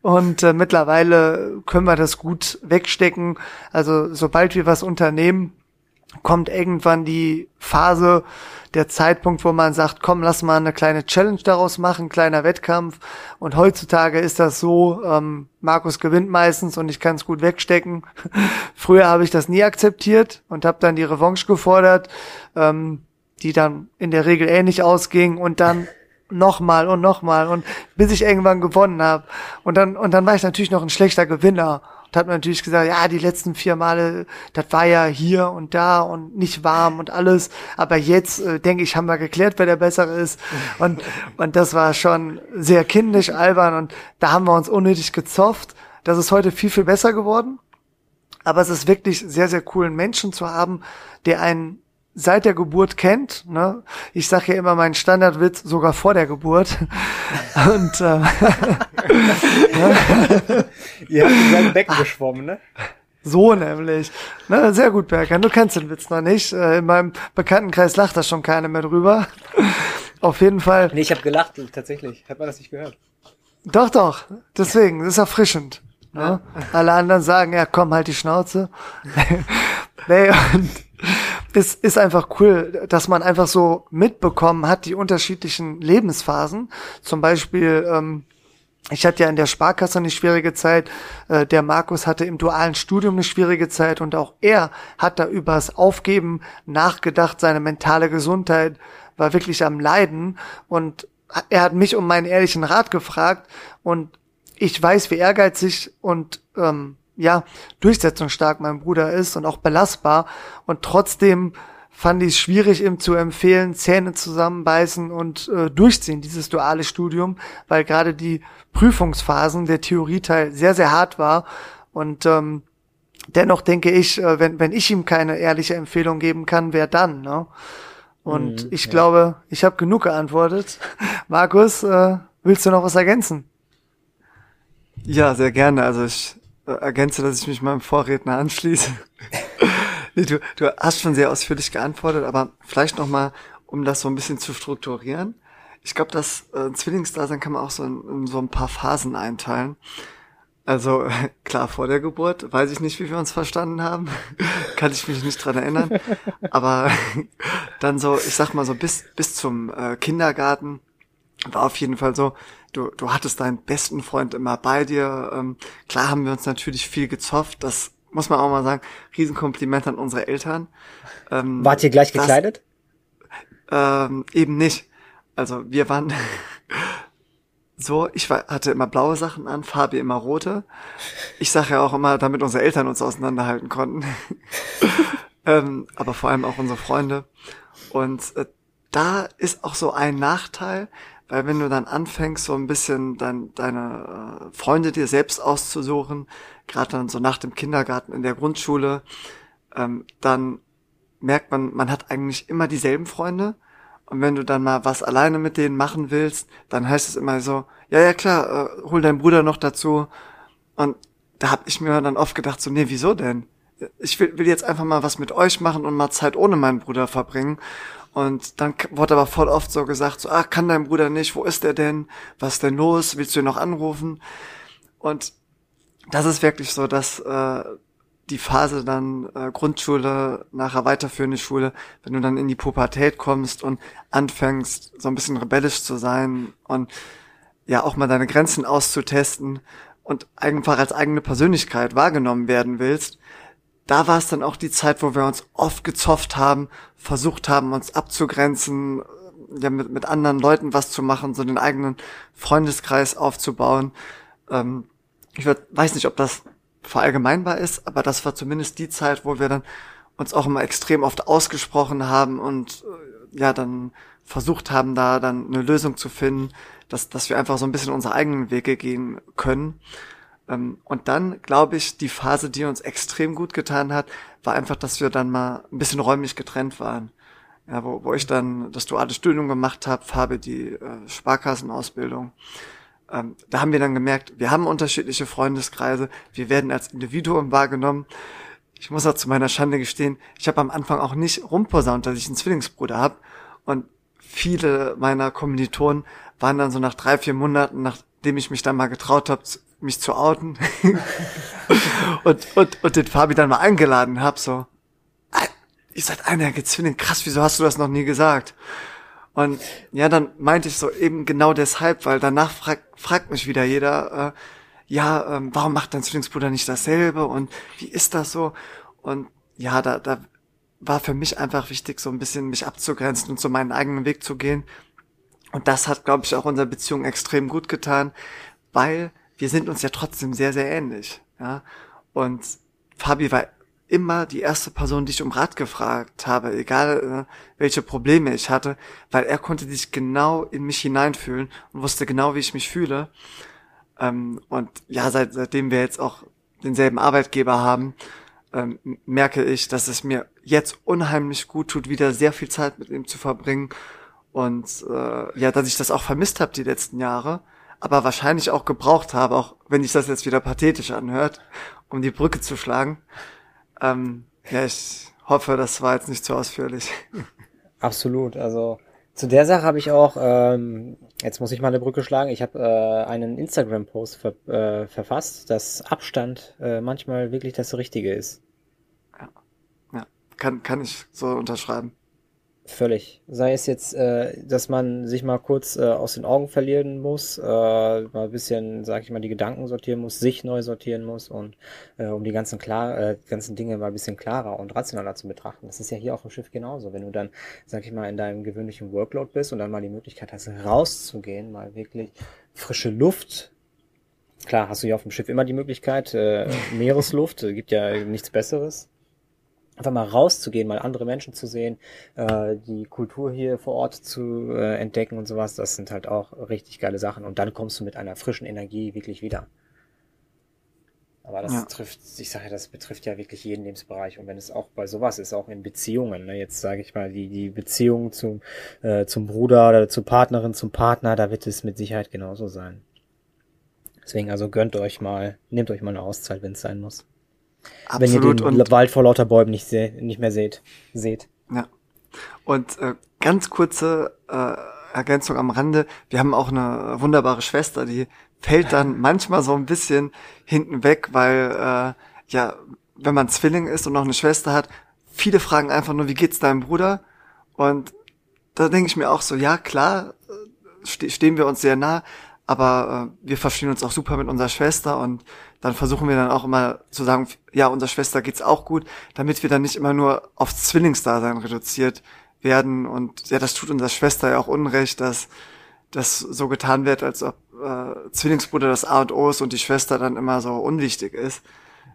Und äh, mittlerweile können wir das gut wegstecken. Also sobald wir was unternehmen, kommt irgendwann die Phase, der Zeitpunkt, wo man sagt, komm, lass mal eine kleine Challenge daraus machen, kleiner Wettkampf. Und heutzutage ist das so, ähm, Markus gewinnt meistens und ich kann es gut wegstecken. (laughs) Früher habe ich das nie akzeptiert und habe dann die Revanche gefordert, ähm, die dann in der Regel ähnlich ausging und dann (laughs) nochmal und nochmal und bis ich irgendwann gewonnen habe. Und dann, und dann war ich natürlich noch ein schlechter Gewinner. Und hat man natürlich gesagt, ja, die letzten vier Male, das war ja hier und da und nicht warm und alles. Aber jetzt, äh, denke ich, haben wir geklärt, wer der Bessere ist. (laughs) Und, und das war schon sehr kindisch, albern und da haben wir uns unnötig gezofft. Das ist heute viel, viel besser geworden. Aber es ist wirklich sehr, sehr cool, einen Menschen zu haben, der einen seit der Geburt kennt. Ne? Ich sage ja immer meinen Standardwitz sogar vor der Geburt. (laughs) Und äh? (laughs) Ihr habt in seinem Becken geschwommen, ne? So nämlich. Ne, sehr gut, Berger. Du kennst den Witz noch nicht. Äh, in meinem Bekanntenkreis lacht da schon keiner mehr drüber. (laughs) Auf jeden Fall. Nee, ich habe gelacht, tatsächlich. Hat man das nicht gehört? Doch, doch. Deswegen, das ist erfrischend. Ne? Ja. Alle anderen sagen, ja, komm, halt die Schnauze. nee, und es ist einfach cool, dass man einfach so mitbekommen hat, die unterschiedlichen Lebensphasen. Zum Beispiel, ähm, ich hatte ja in der Sparkasse eine schwierige Zeit, äh, der Markus hatte im dualen Studium eine schwierige Zeit und auch er hat da übers Aufgeben nachgedacht, seine mentale Gesundheit war wirklich am Leiden und er hat mich um meinen ehrlichen Rat gefragt und ich weiß, wie ehrgeizig und ähm, ja, durchsetzungsstark mein Bruder ist und auch belastbar. Und trotzdem fand ich es schwierig, ihm zu empfehlen, Zähne zusammenbeißen und äh, durchziehen, dieses duale Studium, weil gerade die Prüfungsphasen, der Theorieteil sehr, sehr hart war. Und ähm, dennoch denke ich, äh, wenn, wenn ich ihm keine ehrliche Empfehlung geben kann, wer dann? Ne? Und mhm, ich ja. glaube, ich habe genug geantwortet. (laughs) Markus, äh, willst du noch was ergänzen? Ja, sehr gerne. Also ich ergänze, dass ich mich meinem Vorredner anschließe. (laughs) nee, du, du hast schon sehr ausführlich geantwortet, aber vielleicht noch mal, um das so ein bisschen zu strukturieren. Ich glaube, das äh, Zwillingsdasein kann man auch so in, in so ein paar Phasen einteilen. Also (laughs) klar, vor der Geburt weiß ich nicht, wie wir uns verstanden haben. (laughs) Kann ich mich nicht dran erinnern. Aber dann so, ich sag mal so bis, bis zum äh, Kindergarten war auf jeden Fall so, du, du hattest deinen besten Freund immer bei dir. Ähm, klar haben wir uns natürlich viel gezofft. Das muss man auch mal sagen. Riesenkompliment an unsere Eltern. Ähm, Wart ihr gleich gekleidet? Das, ähm, eben nicht. Also wir waren (laughs) so, ich war, hatte immer blaue Sachen an, Fabi immer rote. Ich sage ja auch immer, damit unsere Eltern uns auseinanderhalten konnten. (laughs) ähm, aber vor allem auch unsere Freunde. Und äh, da ist auch so ein Nachteil, weil wenn du dann anfängst, so ein bisschen dann deine äh, Freunde dir selbst auszusuchen, gerade dann so nach dem Kindergarten in der Grundschule, ähm, dann merkt man, man hat eigentlich immer dieselben Freunde und wenn du dann mal was alleine mit denen machen willst, dann heißt es immer so, ja, ja klar, äh, hol deinen Bruder noch dazu. Und da hab ich mir dann oft gedacht, so, nee, wieso denn? Ich will, will jetzt einfach mal was mit euch machen und mal Zeit ohne meinen Bruder verbringen. Und dann wurde aber voll oft so gesagt, so, ach, kann dein Bruder nicht, wo ist der denn? Was ist denn los? Willst du ihn noch anrufen? Und das ist wirklich so, dass äh, die Phase dann äh, Grundschule, nachher weiterführende Schule, wenn du dann in die Pubertät kommst und anfängst, so ein bisschen rebellisch zu sein und ja auch mal deine Grenzen auszutesten und einfach als eigene Persönlichkeit wahrgenommen werden willst, da war es dann auch die Zeit, wo wir uns oft gezofft haben, versucht haben, uns abzugrenzen, ja, mit, mit anderen Leuten was zu machen, so den eigenen Freundeskreis aufzubauen. Ähm, ich würd, weiß nicht, ob das verallgemeinbar ist, aber das war zumindest die Zeit, wo wir dann uns auch immer extrem oft ausgesprochen haben und äh, ja, dann versucht haben, da dann eine Lösung zu finden, dass, dass wir einfach so ein bisschen unsere eigenen Wege gehen können. Ähm, und dann, glaube ich, die Phase, die uns extrem gut getan hat, war einfach, dass wir dann mal ein bisschen räumlich getrennt waren. Ja, wo, wo ich dann das duale Studium gemacht habe, habe die äh, Sparkassenausbildung ähm, da haben wir dann gemerkt, wir haben unterschiedliche Freundeskreise, wir werden als Individuum wahrgenommen. Ich muss auch zu meiner Schande gestehen, ich habe am Anfang auch nicht rumposaunt, dass ich einen Zwillingsbruder habe. Und viele meiner Kommilitonen waren dann so nach drei, vier Monaten, nachdem ich mich dann mal getraut habe, mich zu outen (laughs) und, und, und den Fabi dann mal eingeladen habe, so, ihr seid einer Zwilling, krass, wieso hast du das noch nie gesagt? Und ja, dann meinte ich so eben genau deshalb, weil danach frag, fragt mich wieder jeder, äh, ja, ähm, warum macht dein Zwillingsbruder nicht dasselbe und wie ist das so? Und ja, da, da war für mich einfach wichtig, so ein bisschen mich abzugrenzen und so meinen eigenen Weg zu gehen. Und das hat, glaube ich, auch unserer Beziehung extrem gut getan, weil wir sind uns ja trotzdem sehr, sehr ähnlich. Ja? Und Fabi war immer die erste Person, die ich um Rat gefragt habe, egal äh, welche Probleme ich hatte, weil er konnte sich genau in mich hineinfühlen und wusste genau, wie ich mich fühle. Ähm, und ja, seit, seitdem wir jetzt auch denselben Arbeitgeber haben, ähm, merke ich, dass es mir jetzt unheimlich gut tut, wieder sehr viel Zeit mit ihm zu verbringen und äh, ja, dass ich das auch vermisst habe die letzten Jahre, aber wahrscheinlich auch gebraucht habe, auch wenn ich das jetzt wieder pathetisch anhört, um die Brücke zu schlagen. Ähm, ja, ich hoffe, das war jetzt nicht zu ausführlich. (laughs) Absolut. Also zu der Sache habe ich auch, ähm, jetzt muss ich mal eine Brücke schlagen, ich habe äh, einen Instagram-Post ver äh, verfasst, dass Abstand äh, manchmal wirklich das Richtige ist. Ja, ja. Kann, kann ich so unterschreiben. Völlig. Sei es jetzt, äh, dass man sich mal kurz äh, aus den Augen verlieren muss, äh, mal ein bisschen, sag ich mal, die Gedanken sortieren muss, sich neu sortieren muss und äh, um die ganzen klar, äh, ganzen Dinge mal ein bisschen klarer und rationaler zu betrachten. Das ist ja hier auf dem Schiff genauso. Wenn du dann, sag ich mal, in deinem gewöhnlichen Workload bist und dann mal die Möglichkeit hast, rauszugehen, mal wirklich frische Luft klar, hast du ja auf dem Schiff immer die Möglichkeit, äh, Meeresluft, äh, gibt ja nichts Besseres. Einfach mal rauszugehen, mal andere Menschen zu sehen, äh, die Kultur hier vor Ort zu äh, entdecken und sowas, das sind halt auch richtig geile Sachen. Und dann kommst du mit einer frischen Energie wirklich wieder. Aber das ja. trifft, ich sage ja, das betrifft ja wirklich jeden Lebensbereich. Und wenn es auch bei sowas ist, auch in Beziehungen, ne, jetzt sage ich mal, die, die Beziehung zum, äh, zum Bruder oder zur Partnerin, zum Partner, da wird es mit Sicherheit genauso sein. Deswegen also gönnt euch mal, nehmt euch mal eine Auszeit, wenn es sein muss. Absolut. Wenn ihr den Wald vor lauter Bäumen nicht, seh, nicht mehr seht, seht. Ja. Und äh, ganz kurze äh, Ergänzung am Rande. Wir haben auch eine wunderbare Schwester, die fällt dann (laughs) manchmal so ein bisschen hinten weg, weil äh, ja, wenn man Zwilling ist und noch eine Schwester hat, viele fragen einfach nur, wie geht's deinem Bruder? Und da denke ich mir auch so, ja klar, äh, ste stehen wir uns sehr nah, aber äh, wir verstehen uns auch super mit unserer Schwester und dann versuchen wir dann auch immer zu sagen, ja, unserer Schwester geht's auch gut, damit wir dann nicht immer nur aufs Zwillingsdasein reduziert werden und ja, das tut unserer Schwester ja auch Unrecht, dass das so getan wird, als ob äh, Zwillingsbruder das A und O ist und die Schwester dann immer so unwichtig ist.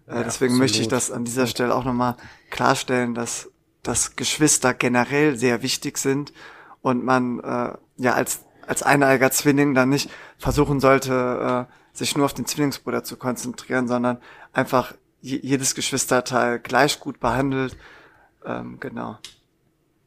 Äh, ja, deswegen absolut. möchte ich das an dieser Stelle auch nochmal klarstellen, dass, dass Geschwister generell sehr wichtig sind und man äh, ja als, als eineiger Zwilling dann nicht versuchen sollte, äh, sich nur auf den Zwillingsbruder zu konzentrieren, sondern einfach jedes Geschwisterteil gleich gut behandelt. Ähm, genau.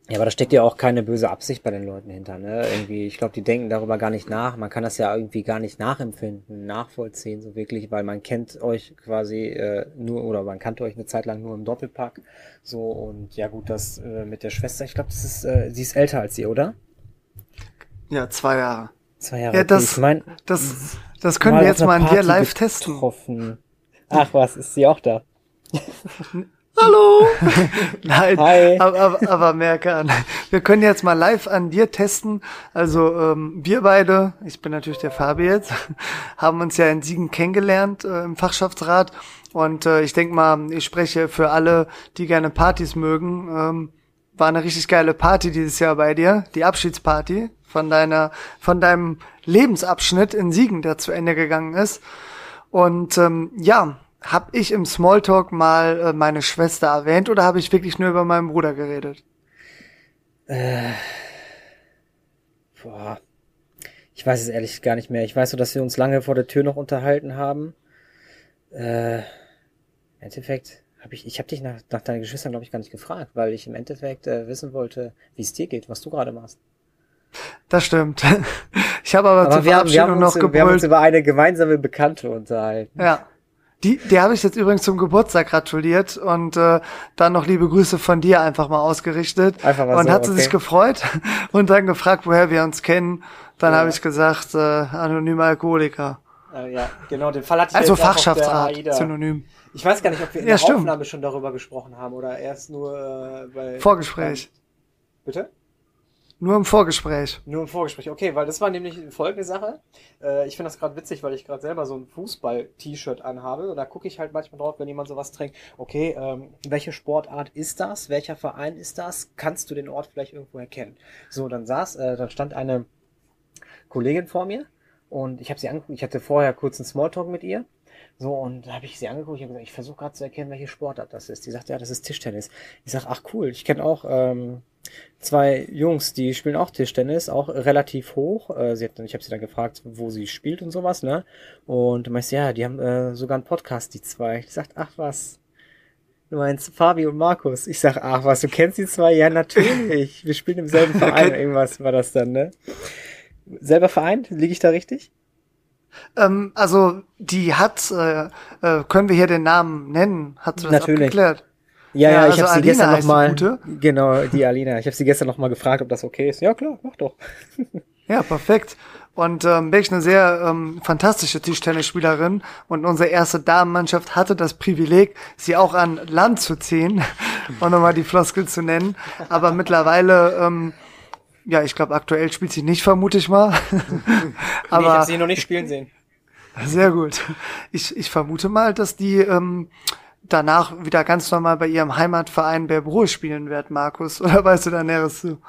Ja, aber da steckt ja auch keine böse Absicht bei den Leuten hinter, ne? Irgendwie, ich glaube, die denken darüber gar nicht nach. Man kann das ja irgendwie gar nicht nachempfinden, nachvollziehen, so wirklich, weil man kennt euch quasi äh, nur oder man kannte euch eine Zeit lang nur im Doppelpack. So und ja gut, das äh, mit der Schwester, ich glaube, das ist, äh, sie ist älter als ihr, oder? Ja, zwei Jahre. Zwei Jahre. Ja, das, ich mein, das, das können wir jetzt mal an dir live getroffen. testen. Ach was, ist sie auch da? (laughs) Hallo! (laughs) Nein, Hi. Aber, aber, aber merke an. Wir können jetzt mal live an dir testen. Also ähm, wir beide, ich bin natürlich der Fabi jetzt, (laughs) haben uns ja in Siegen kennengelernt äh, im Fachschaftsrat. Und äh, ich denke mal, ich spreche für alle, die gerne Partys mögen. Ähm, war eine richtig geile Party dieses Jahr bei dir, die Abschiedsparty von deiner, von deinem Lebensabschnitt in Siegen, der zu Ende gegangen ist. Und ähm, ja, hab ich im Smalltalk mal äh, meine Schwester erwähnt oder habe ich wirklich nur über meinen Bruder geredet? Äh, boah. Ich weiß es ehrlich gar nicht mehr. Ich weiß nur, dass wir uns lange vor der Tür noch unterhalten haben. Äh, Im Endeffekt habe ich, ich habe dich nach, nach deinen Geschwistern, glaube ich, gar nicht gefragt, weil ich im Endeffekt äh, wissen wollte, wie es dir geht, was du gerade machst. Das stimmt. (laughs) Ich habe aber, aber zur wir, wir haben uns, noch gebrüllt. Wir haben uns über eine gemeinsame Bekannte unterhalten. Ja. Die, die habe ich jetzt übrigens zum Geburtstag gratuliert und äh, dann noch liebe Grüße von dir einfach mal ausgerichtet. Einfach mal und so, hat sie okay. sich gefreut (laughs) und dann gefragt, woher wir uns kennen. Dann ja. habe ich gesagt, äh, anonymer Alkoholiker. Äh, ja, genau, den Fall hatte ich Also Fachschaftsrat, synonym. Ich weiß gar nicht, ob wir in ja, der stimmt. Aufnahme schon darüber gesprochen haben oder erst nur äh, bei... Vorgespräch. Bitte? Nur im Vorgespräch. Nur im Vorgespräch, okay, weil das war nämlich folgende Sache. Äh, ich finde das gerade witzig, weil ich gerade selber so ein Fußball-T-Shirt anhabe und da gucke ich halt manchmal drauf, wenn jemand sowas trinkt, okay, ähm, welche Sportart ist das? Welcher Verein ist das? Kannst du den Ort vielleicht irgendwo erkennen? So, dann saß, äh, dann stand eine Kollegin vor mir und ich habe sie angeguckt, ich hatte vorher kurz einen Smalltalk mit ihr so, und da habe ich sie angeguckt, ich habe gesagt, ich versuche gerade zu erkennen, welche Sportart das ist. Die sagt, ja, das ist Tischtennis. Ich sag, ach cool, ich kenne auch ähm, zwei Jungs, die spielen auch Tischtennis, auch relativ hoch. Äh, sie hat, ich habe sie dann gefragt, wo sie spielt und sowas, ne? Und du meinst, ja, die haben äh, sogar einen Podcast, die zwei. Ich sagt, ach was. Du meinst Fabi und Markus. Ich sag, ach was, du kennst die zwei? Ja, natürlich. (laughs) Wir spielen im selben Verein. Irgendwas war das dann, ne? Selber Verein? Liege ich da richtig? Ähm, also die hat, äh, äh, können wir hier den Namen nennen? Hat sie das Natürlich. abgeklärt? Ja, ja, ja ich also habe sie gestern noch mal, genau, die Alina. Ich habe sie gestern noch mal gefragt, ob das okay ist. Ja klar, mach doch. (laughs) ja, perfekt. Und ähm, wirklich eine sehr ähm, fantastische Tischtennisspielerin. Und unsere erste Damenmannschaft hatte das Privileg, sie auch an Land zu ziehen, (laughs) um nochmal die Floskel zu nennen. Aber mittlerweile ähm, ja, ich glaube, aktuell spielt sie nicht, vermute ich mal. Aber (laughs) nee, ich habe sie noch nicht spielen sehen. Sehr gut. Ich, ich vermute mal, dass die ähm, danach wieder ganz normal bei ihrem Heimatverein Berbruhe spielen wird, Markus. (laughs) Oder weißt du da Näheres zu?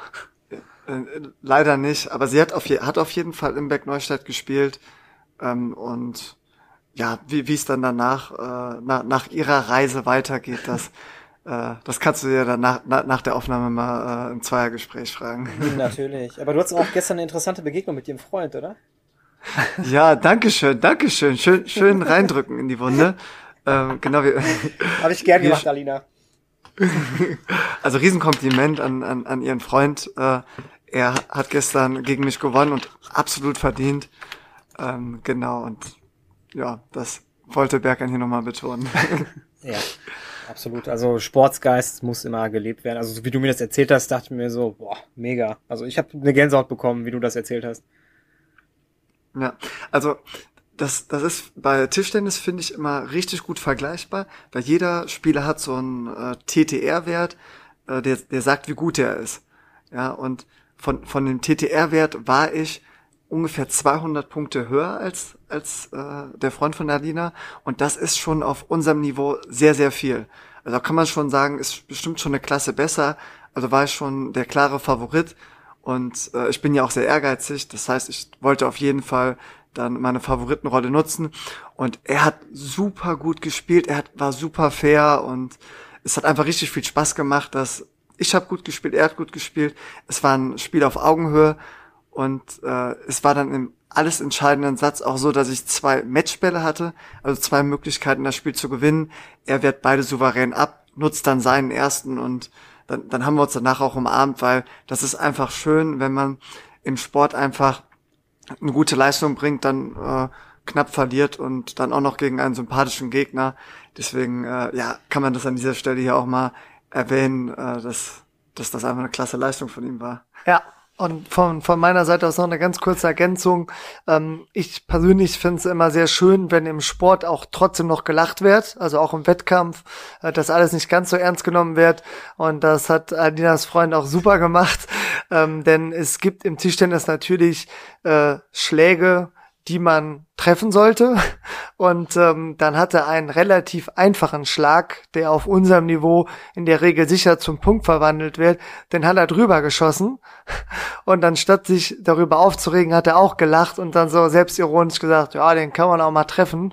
Äh, leider nicht, aber sie hat auf, je, hat auf jeden Fall im Beck Neustadt gespielt ähm, und ja, wie wie es dann danach äh, nach, nach ihrer Reise weitergeht, das (laughs) äh, das kannst du dir dann nach, nach der Aufnahme mal äh, im Zweiergespräch fragen. Natürlich. Aber du hattest auch gestern eine interessante Begegnung mit ihrem Freund, oder? Ja, danke schön, danke schön. Schön, schön reindrücken in die Wunde. (laughs) Ähm, genau wie. (laughs) Habe ich gern gemacht, Alina. (laughs) Also Riesenkompliment an, an, an ihren Freund. Äh, er hat gestern gegen mich gewonnen und absolut verdient. Ähm, genau, und ja, das wollte Bergern hier nochmal betonen. (laughs) Ja, absolut. Also Sportsgeist muss immer gelebt werden. Also so wie du mir das erzählt hast, dachte ich mir so, boah, mega. Also ich habe eine Gänsehaut bekommen, wie du das erzählt hast. Ja, also das, das ist bei Tischtennis, finde ich, immer richtig gut vergleichbar, weil jeder Spieler hat so einen äh, TTR-Wert, äh, der, der sagt, wie gut er ist. Ja, und von, von dem TTR-Wert war ich ungefähr 200 Punkte höher als, als äh, der Freund von Nadina. Und das ist schon auf unserem Niveau sehr, sehr viel. Also kann man schon sagen, ist bestimmt schon eine Klasse besser. Also war ich schon der klare Favorit. Und äh, ich bin ja auch sehr ehrgeizig. Das heißt, ich wollte auf jeden Fall dann meine Favoritenrolle nutzen. Und er hat super gut gespielt. Er hat, war super fair und es hat einfach richtig viel Spaß gemacht, dass ich habe gut gespielt, er hat gut gespielt. Es war ein Spiel auf Augenhöhe und äh, es war dann im alles entscheidenden Satz auch so, dass ich zwei Matchbälle hatte, also zwei Möglichkeiten, das Spiel zu gewinnen. Er wehrt beide souverän ab, nutzt dann seinen ersten und dann, dann haben wir uns danach auch umarmt, weil das ist einfach schön, wenn man im Sport einfach eine gute Leistung bringt, dann äh, knapp verliert und dann auch noch gegen einen sympathischen Gegner. Deswegen äh, ja, kann man das an dieser Stelle hier auch mal erwähnen, äh, dass, dass das einfach eine klasse Leistung von ihm war. Ja, und von, von meiner Seite aus noch eine ganz kurze Ergänzung. Ähm, ich persönlich finde es immer sehr schön, wenn im Sport auch trotzdem noch gelacht wird, also auch im Wettkampf, äh, dass alles nicht ganz so ernst genommen wird. Und das hat Adinas Freund auch super gemacht, ähm, denn es gibt im Tischtennis natürlich äh, Schläge, die man treffen sollte. Und ähm, dann hat er einen relativ einfachen Schlag, der auf unserem Niveau in der Regel sicher zum Punkt verwandelt wird. Den hat er drüber geschossen. Und dann statt sich darüber aufzuregen, hat er auch gelacht und dann so selbstironisch gesagt, ja, den kann man auch mal treffen.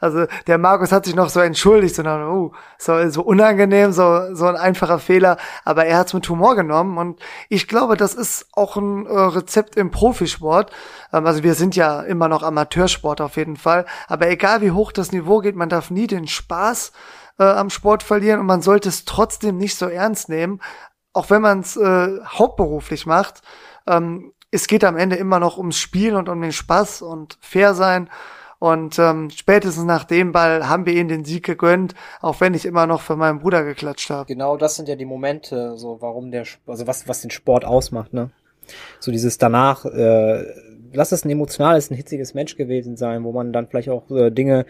Also der Markus hat sich noch so entschuldigt, so, uh, so, so unangenehm, so, so ein einfacher Fehler. Aber er hat es mit Humor genommen. Und ich glaube, das ist auch ein äh, Rezept im Profisport. Ähm, also wir sind ja immer noch Amateursport auf jeden Fall. Aber egal wie hoch das Niveau geht, man darf nie den Spaß äh, am Sport verlieren und man sollte es trotzdem nicht so ernst nehmen, auch wenn man es äh, hauptberuflich macht. Ähm, es geht am Ende immer noch ums Spiel und um den Spaß und fair sein. Und ähm, spätestens nach dem Ball haben wir ihnen den Sieg gegönnt, auch wenn ich immer noch für meinen Bruder geklatscht habe. Genau, das sind ja die Momente, so warum der, also was was den Sport ausmacht, ne? So dieses danach äh, lass es ein emotionales, ein hitziges Mensch gewesen sein, wo man dann vielleicht auch äh, Dinge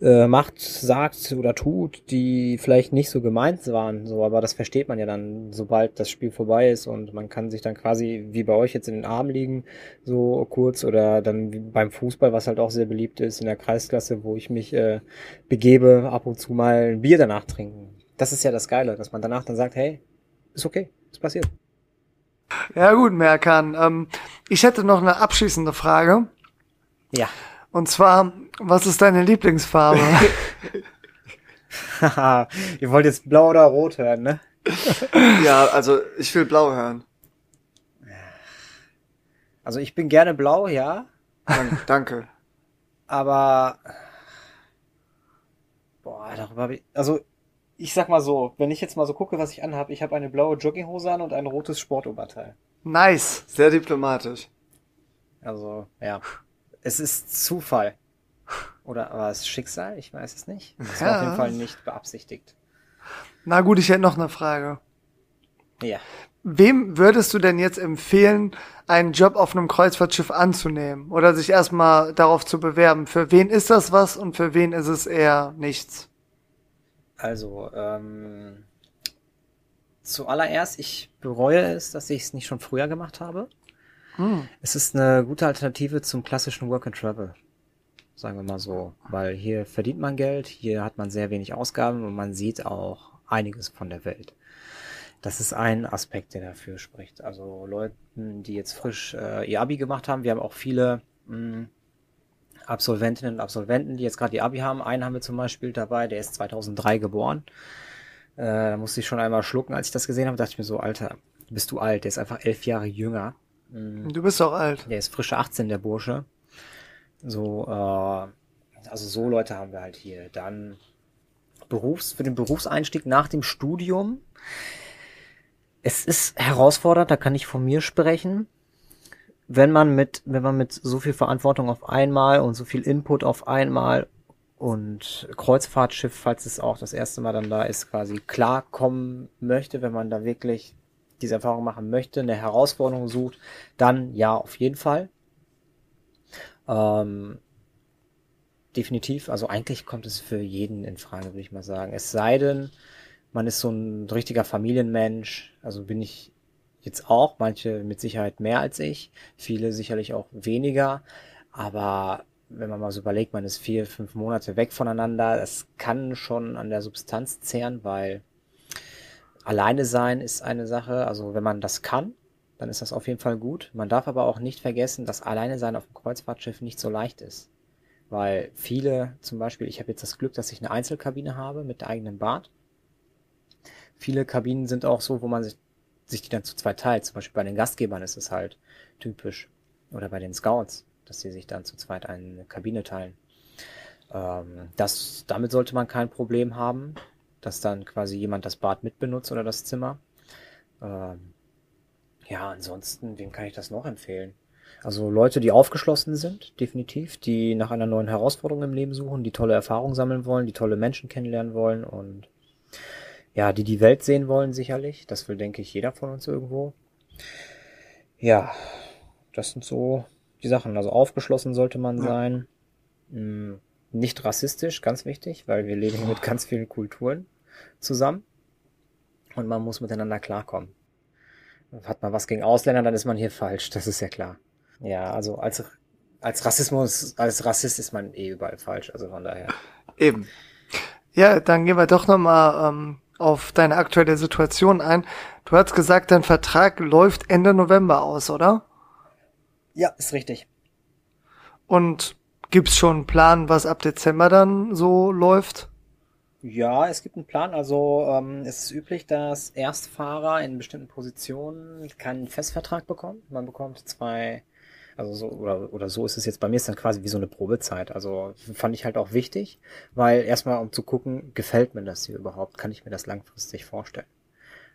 äh, macht, sagt oder tut, die vielleicht nicht so gemeint waren, so, aber das versteht man ja dann, sobald das Spiel vorbei ist und man kann sich dann quasi wie bei euch jetzt in den Arm liegen, so kurz oder dann beim Fußball, was halt auch sehr beliebt ist in der Kreisklasse, wo ich mich äh, begebe, ab und zu mal ein Bier danach trinken. Das ist ja das Geile, dass man danach dann sagt, hey, ist okay, ist passiert. Ja gut, Merkan. Ähm, ich hätte noch eine abschließende Frage. Ja. Und zwar, was ist deine Lieblingsfarbe? (laughs) Ihr wollt jetzt blau oder rot hören, ne? (laughs) ja, also ich will blau hören. Also ich bin gerne blau, ja. Dank, (laughs) danke. Aber boah, darüber habe ich. Also ich sag mal so, wenn ich jetzt mal so gucke, was ich anhabe, ich habe eine blaue Jogginghose an und ein rotes Sportoberteil. Nice, sehr diplomatisch. Also, ja. Es ist Zufall. Oder war es Schicksal? Ich weiß es nicht. Es war ja. auf jeden Fall nicht beabsichtigt. Na gut, ich hätte noch eine Frage. Ja. Wem würdest du denn jetzt empfehlen, einen Job auf einem Kreuzfahrtschiff anzunehmen oder sich erstmal darauf zu bewerben? Für wen ist das was und für wen ist es eher nichts? Also, ähm, zuallererst, ich bereue es, dass ich es nicht schon früher gemacht habe. Hm. Es ist eine gute Alternative zum klassischen Work and Travel. Sagen wir mal so. Weil hier verdient man Geld, hier hat man sehr wenig Ausgaben und man sieht auch einiges von der Welt. Das ist ein Aspekt, der dafür spricht. Also Leuten, die jetzt frisch äh, ihr Abi gemacht haben, wir haben auch viele mh, hm, Absolventinnen und Absolventen, die jetzt gerade die Abi haben. Einen haben wir zum Beispiel dabei, der ist 2003 geboren. Äh, da musste ich schon einmal schlucken, als ich das gesehen habe. dachte ich mir so, Alter, bist du alt? Der ist einfach elf Jahre jünger. Mhm. Du bist auch alt. Der ist frische 18, der Bursche. So, äh, also so Leute haben wir halt hier. Dann Berufs, für den Berufseinstieg nach dem Studium. Es ist herausfordernd, da kann ich von mir sprechen. Wenn man mit, wenn man mit so viel Verantwortung auf einmal und so viel Input auf einmal und Kreuzfahrtschiff, falls es auch das erste Mal dann da ist, quasi klarkommen möchte, wenn man da wirklich diese Erfahrung machen möchte, eine Herausforderung sucht, dann ja, auf jeden Fall. Ähm, definitiv. Also eigentlich kommt es für jeden in Frage, würde ich mal sagen. Es sei denn, man ist so ein richtiger Familienmensch. Also bin ich jetzt auch, manche mit Sicherheit mehr als ich, viele sicherlich auch weniger. Aber wenn man mal so überlegt, man ist vier, fünf Monate weg voneinander, das kann schon an der Substanz zehren, weil alleine sein ist eine Sache. Also wenn man das kann, dann ist das auf jeden Fall gut. Man darf aber auch nicht vergessen, dass alleine sein auf dem Kreuzfahrtschiff nicht so leicht ist. Weil viele, zum Beispiel, ich habe jetzt das Glück, dass ich eine Einzelkabine habe mit eigenem Bad. Viele Kabinen sind auch so, wo man sich, sich die dann zu zweit teilt. Zum Beispiel bei den Gastgebern ist es halt typisch. Oder bei den Scouts, dass sie sich dann zu zweit eine Kabine teilen. Ähm, das, damit sollte man kein Problem haben, dass dann quasi jemand das Bad mitbenutzt oder das Zimmer. Ähm, ja, ansonsten, wem kann ich das noch empfehlen? Also Leute, die aufgeschlossen sind, definitiv, die nach einer neuen Herausforderung im Leben suchen, die tolle Erfahrungen sammeln wollen, die tolle Menschen kennenlernen wollen und ja, die die Welt sehen wollen, sicherlich. Das will, denke ich, jeder von uns irgendwo. Ja, das sind so die Sachen. Also aufgeschlossen sollte man sein. Hm, nicht rassistisch, ganz wichtig, weil wir leben hier mit ganz vielen Kulturen zusammen. Und man muss miteinander klarkommen. Hat man was gegen Ausländer, dann ist man hier falsch, das ist ja klar. Ja, also als, als Rassismus, als Rassist ist man eh überall falsch, also von daher. Eben. Ja, dann gehen wir doch nochmal ähm, auf deine aktuelle Situation ein. Du hast gesagt, dein Vertrag läuft Ende November aus, oder? Ja, ist richtig. Und gibt's schon einen Plan, was ab Dezember dann so läuft? Ja, es gibt einen Plan. Also ähm, es ist üblich, dass Erstfahrer in bestimmten Positionen keinen Festvertrag bekommen. Man bekommt zwei also so, oder, oder so ist es jetzt bei mir, ist dann quasi wie so eine Probezeit. Also fand ich halt auch wichtig, weil erstmal um zu gucken, gefällt mir das hier überhaupt? Kann ich mir das langfristig vorstellen?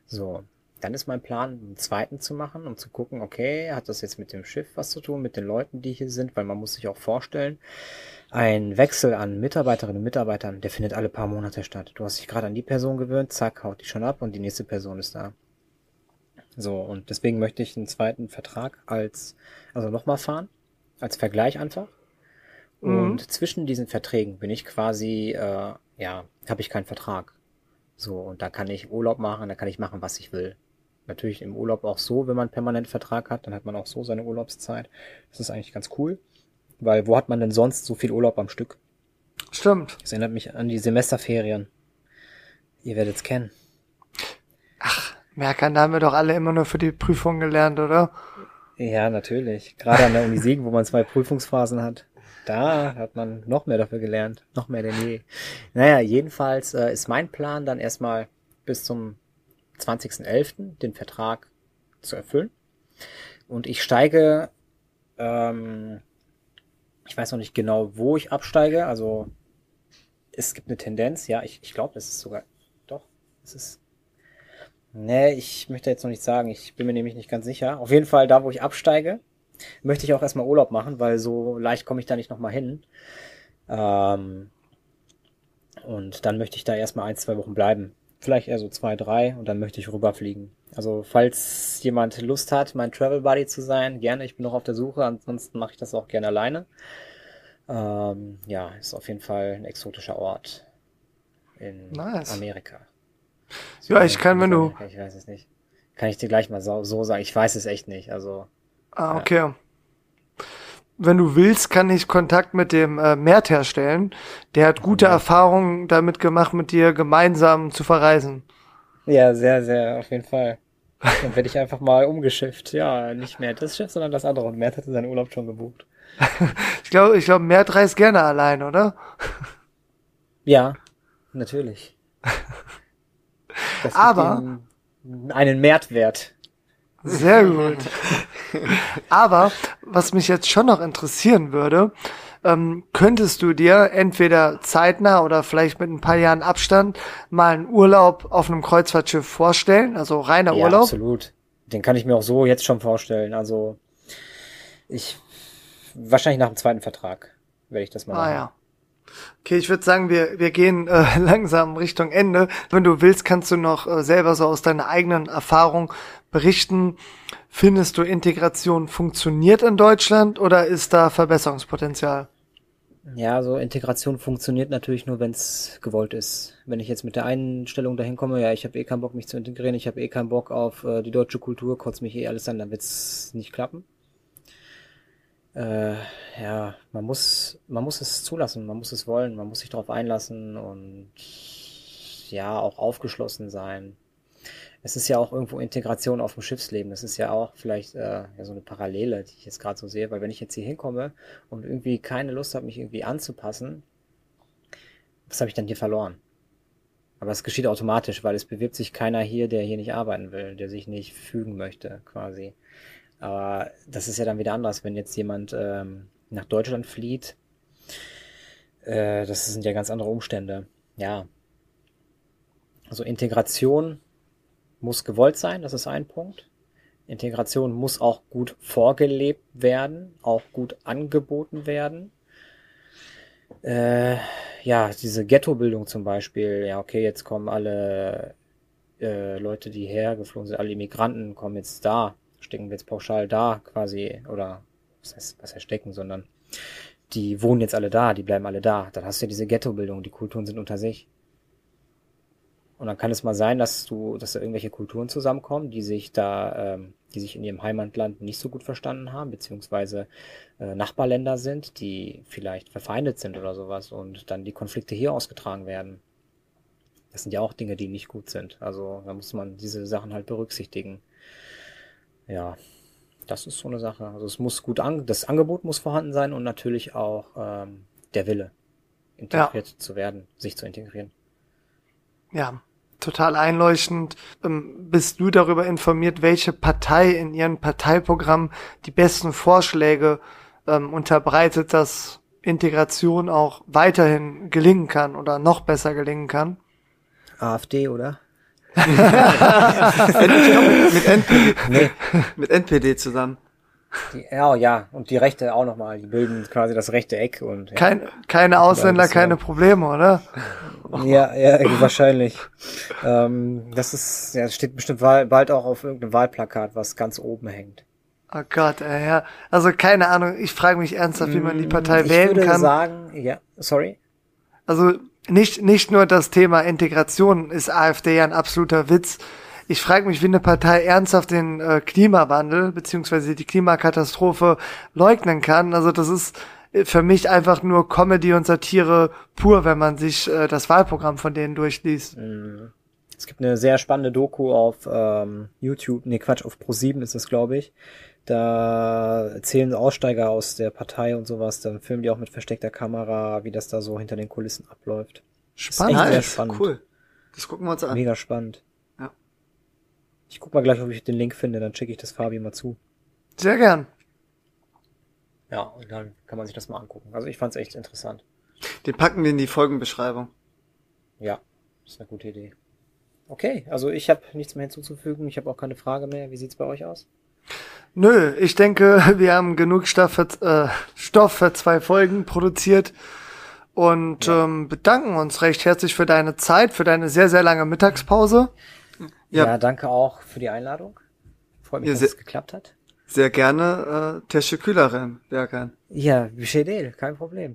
So. Dann ist mein Plan, einen zweiten zu machen, um zu gucken, okay, hat das jetzt mit dem Schiff was zu tun, mit den Leuten, die hier sind, weil man muss sich auch vorstellen, ein Wechsel an Mitarbeiterinnen und Mitarbeitern, der findet alle paar Monate statt. Du hast dich gerade an die Person gewöhnt, zack, haut die schon ab und die nächste Person ist da. So, und deswegen möchte ich einen zweiten Vertrag als, also nochmal fahren, als Vergleich einfach. Mhm. Und zwischen diesen Verträgen bin ich quasi, äh, ja, habe ich keinen Vertrag. So, und da kann ich Urlaub machen, da kann ich machen, was ich will. Natürlich im Urlaub auch so, wenn man einen permanenten Vertrag hat, dann hat man auch so seine Urlaubszeit. Das ist eigentlich ganz cool. Weil wo hat man denn sonst so viel Urlaub am Stück? Stimmt. Das erinnert mich an die Semesterferien. Ihr werdet es kennen. Merkern, da haben wir doch alle immer nur für die Prüfung gelernt, oder? Ja, natürlich. Gerade an der Uni Siegen, wo man zwei Prüfungsphasen hat. Da hat man noch mehr dafür gelernt. Noch mehr denn je. Naja, jedenfalls äh, ist mein Plan dann erstmal bis zum 20.11. den Vertrag zu erfüllen. Und ich steige, ähm, ich weiß noch nicht genau, wo ich absteige. Also es gibt eine Tendenz, ja, ich, ich glaube, es ist sogar, doch, es ist Nee, ich möchte jetzt noch nicht sagen. Ich bin mir nämlich nicht ganz sicher. Auf jeden Fall da, wo ich absteige, möchte ich auch erstmal Urlaub machen, weil so leicht komme ich da nicht nochmal hin. Ähm, und dann möchte ich da erstmal ein, zwei Wochen bleiben. Vielleicht eher so zwei, drei und dann möchte ich rüberfliegen. Also falls jemand Lust hat, mein Travel Buddy zu sein, gerne. Ich bin noch auf der Suche. Ansonsten mache ich das auch gerne alleine. Ähm, ja, ist auf jeden Fall ein exotischer Ort in nice. Amerika. So ja, ich kann, wenn du. Ich weiß es nicht. Kann ich dir gleich mal so, so sagen. Ich weiß es echt nicht. Also. Ah, okay. Ja. Wenn du willst, kann ich Kontakt mit dem äh, Mert herstellen. Der hat gute ja. Erfahrungen damit gemacht, mit dir gemeinsam zu verreisen. Ja, sehr, sehr, auf jeden Fall. Dann werde ich einfach mal umgeschifft. Ja, nicht mehr das Schiff, sondern das andere. Und Mert hatte seinen Urlaub schon gebucht. (laughs) ich glaube, ich glaube, Mert reist gerne allein, oder? Ja, natürlich. (laughs) Das Aber einen Mehrwert. Sehr gut. Aber was mich jetzt schon noch interessieren würde, ähm, könntest du dir entweder zeitnah oder vielleicht mit ein paar Jahren Abstand mal einen Urlaub auf einem Kreuzfahrtschiff vorstellen? Also reiner ja, Urlaub? Absolut. Den kann ich mir auch so jetzt schon vorstellen. Also ich wahrscheinlich nach dem zweiten Vertrag werde ich das mal ah, machen. Ja. Okay, ich würde sagen, wir, wir gehen äh, (laughs) langsam Richtung Ende. Wenn du willst, kannst du noch äh, selber so aus deiner eigenen Erfahrung berichten. Findest du, Integration funktioniert in Deutschland oder ist da Verbesserungspotenzial? Ja, so Integration funktioniert natürlich nur, wenn es gewollt ist. Wenn ich jetzt mit der Einstellung dahin komme, ja, ich habe eh keinen Bock, mich zu integrieren, ich habe eh keinen Bock auf äh, die deutsche Kultur, kotzt mich eh alles an, dann wird's nicht klappen. Äh, ja, man muss, man muss es zulassen, man muss es wollen, man muss sich darauf einlassen und ja, auch aufgeschlossen sein es ist ja auch irgendwo Integration auf dem Schiffsleben. Das ist ja auch vielleicht äh, ja, so eine Parallele, die ich jetzt gerade so sehe, weil wenn ich jetzt hier hinkomme und irgendwie keine Lust habe, mich irgendwie anzupassen, was habe ich dann hier verloren? Aber es geschieht automatisch, weil es bewirbt sich keiner hier, der hier nicht arbeiten will, der sich nicht fügen möchte, quasi. Aber das ist ja dann wieder anders, wenn jetzt jemand ähm, nach Deutschland flieht. Äh, das sind ja ganz andere Umstände. Ja. Also Integration muss gewollt sein, das ist ein Punkt. Integration muss auch gut vorgelebt werden, auch gut angeboten werden. Äh, ja, diese Ghettobildung zum Beispiel, ja, okay, jetzt kommen alle äh, Leute, die hergeflogen sind, alle Immigranten kommen jetzt da, stecken wir jetzt pauschal da quasi, oder was heißt, was heißt stecken, sondern die wohnen jetzt alle da, die bleiben alle da. Dann hast du ja diese Ghettobildung, die Kulturen sind unter sich. Und dann kann es mal sein, dass du, dass da irgendwelche Kulturen zusammenkommen, die sich da, ähm, die sich in ihrem Heimatland nicht so gut verstanden haben, beziehungsweise äh, Nachbarländer sind, die vielleicht verfeindet sind oder sowas und dann die Konflikte hier ausgetragen werden. Das sind ja auch Dinge, die nicht gut sind. Also da muss man diese Sachen halt berücksichtigen. Ja, das ist so eine Sache. Also es muss gut an, das Angebot muss vorhanden sein und natürlich auch ähm, der Wille, integriert ja. zu werden, sich zu integrieren. Ja, total einleuchtend. Ähm, bist du darüber informiert, welche Partei in ihrem Parteiprogramm die besten Vorschläge ähm, unterbreitet, dass Integration auch weiterhin gelingen kann oder noch besser gelingen kann? AfD, oder? Mit, NPD, (laughs) nee. mit NPD zusammen. Die, ja, ja, und die Rechte auch nochmal, die bilden quasi das rechte Eck und. Ja. Kein, keine Ausländer, keine Probleme, oder? (laughs) Ja, ja, wahrscheinlich. ähm, das ist, ja, steht bestimmt bald auch auf irgendeinem Wahlplakat, was ganz oben hängt. Oh Gott, ey, ja. Also keine Ahnung, ich frage mich ernsthaft, wie man die Partei ich wählen kann. Ich würde sagen, ja, sorry. Also nicht, nicht nur das Thema Integration ist AfD ja ein absoluter Witz, ich frage mich, wie eine Partei ernsthaft den äh, Klimawandel beziehungsweise die Klimakatastrophe leugnen kann. Also das ist äh, für mich einfach nur Comedy und Satire pur, wenn man sich äh, das Wahlprogramm von denen durchliest. Mhm. Es gibt eine sehr spannende Doku auf ähm, YouTube, nee Quatsch, auf Pro7 ist es, glaube ich. Da erzählen Aussteiger aus der Partei und sowas, dann filmen die auch mit versteckter Kamera, wie das da so hinter den Kulissen abläuft. Spannend, ist echt sehr spannend. cool. Das gucken wir uns an. Mega spannend. Ich guck mal gleich, ob ich den Link finde, dann schicke ich das Fabi mal zu. Sehr gern. Ja, und dann kann man sich das mal angucken. Also ich fand's echt interessant. Den packen wir in die Folgenbeschreibung. Ja, ist eine gute Idee. Okay, also ich habe nichts mehr hinzuzufügen. Ich habe auch keine Frage mehr. Wie sieht's bei euch aus? Nö, ich denke, (laughs) wir haben genug Stoff für, äh, Stoff für zwei Folgen produziert und ja. ähm, bedanken uns recht herzlich für deine Zeit, für deine sehr, sehr lange Mittagspause. Ja. ja, danke auch für die Einladung. Freut mich, ja, dass es geklappt hat. Sehr gerne. Äh, teşekkürler Berkan. Ja, bir şey değil, kein Problem.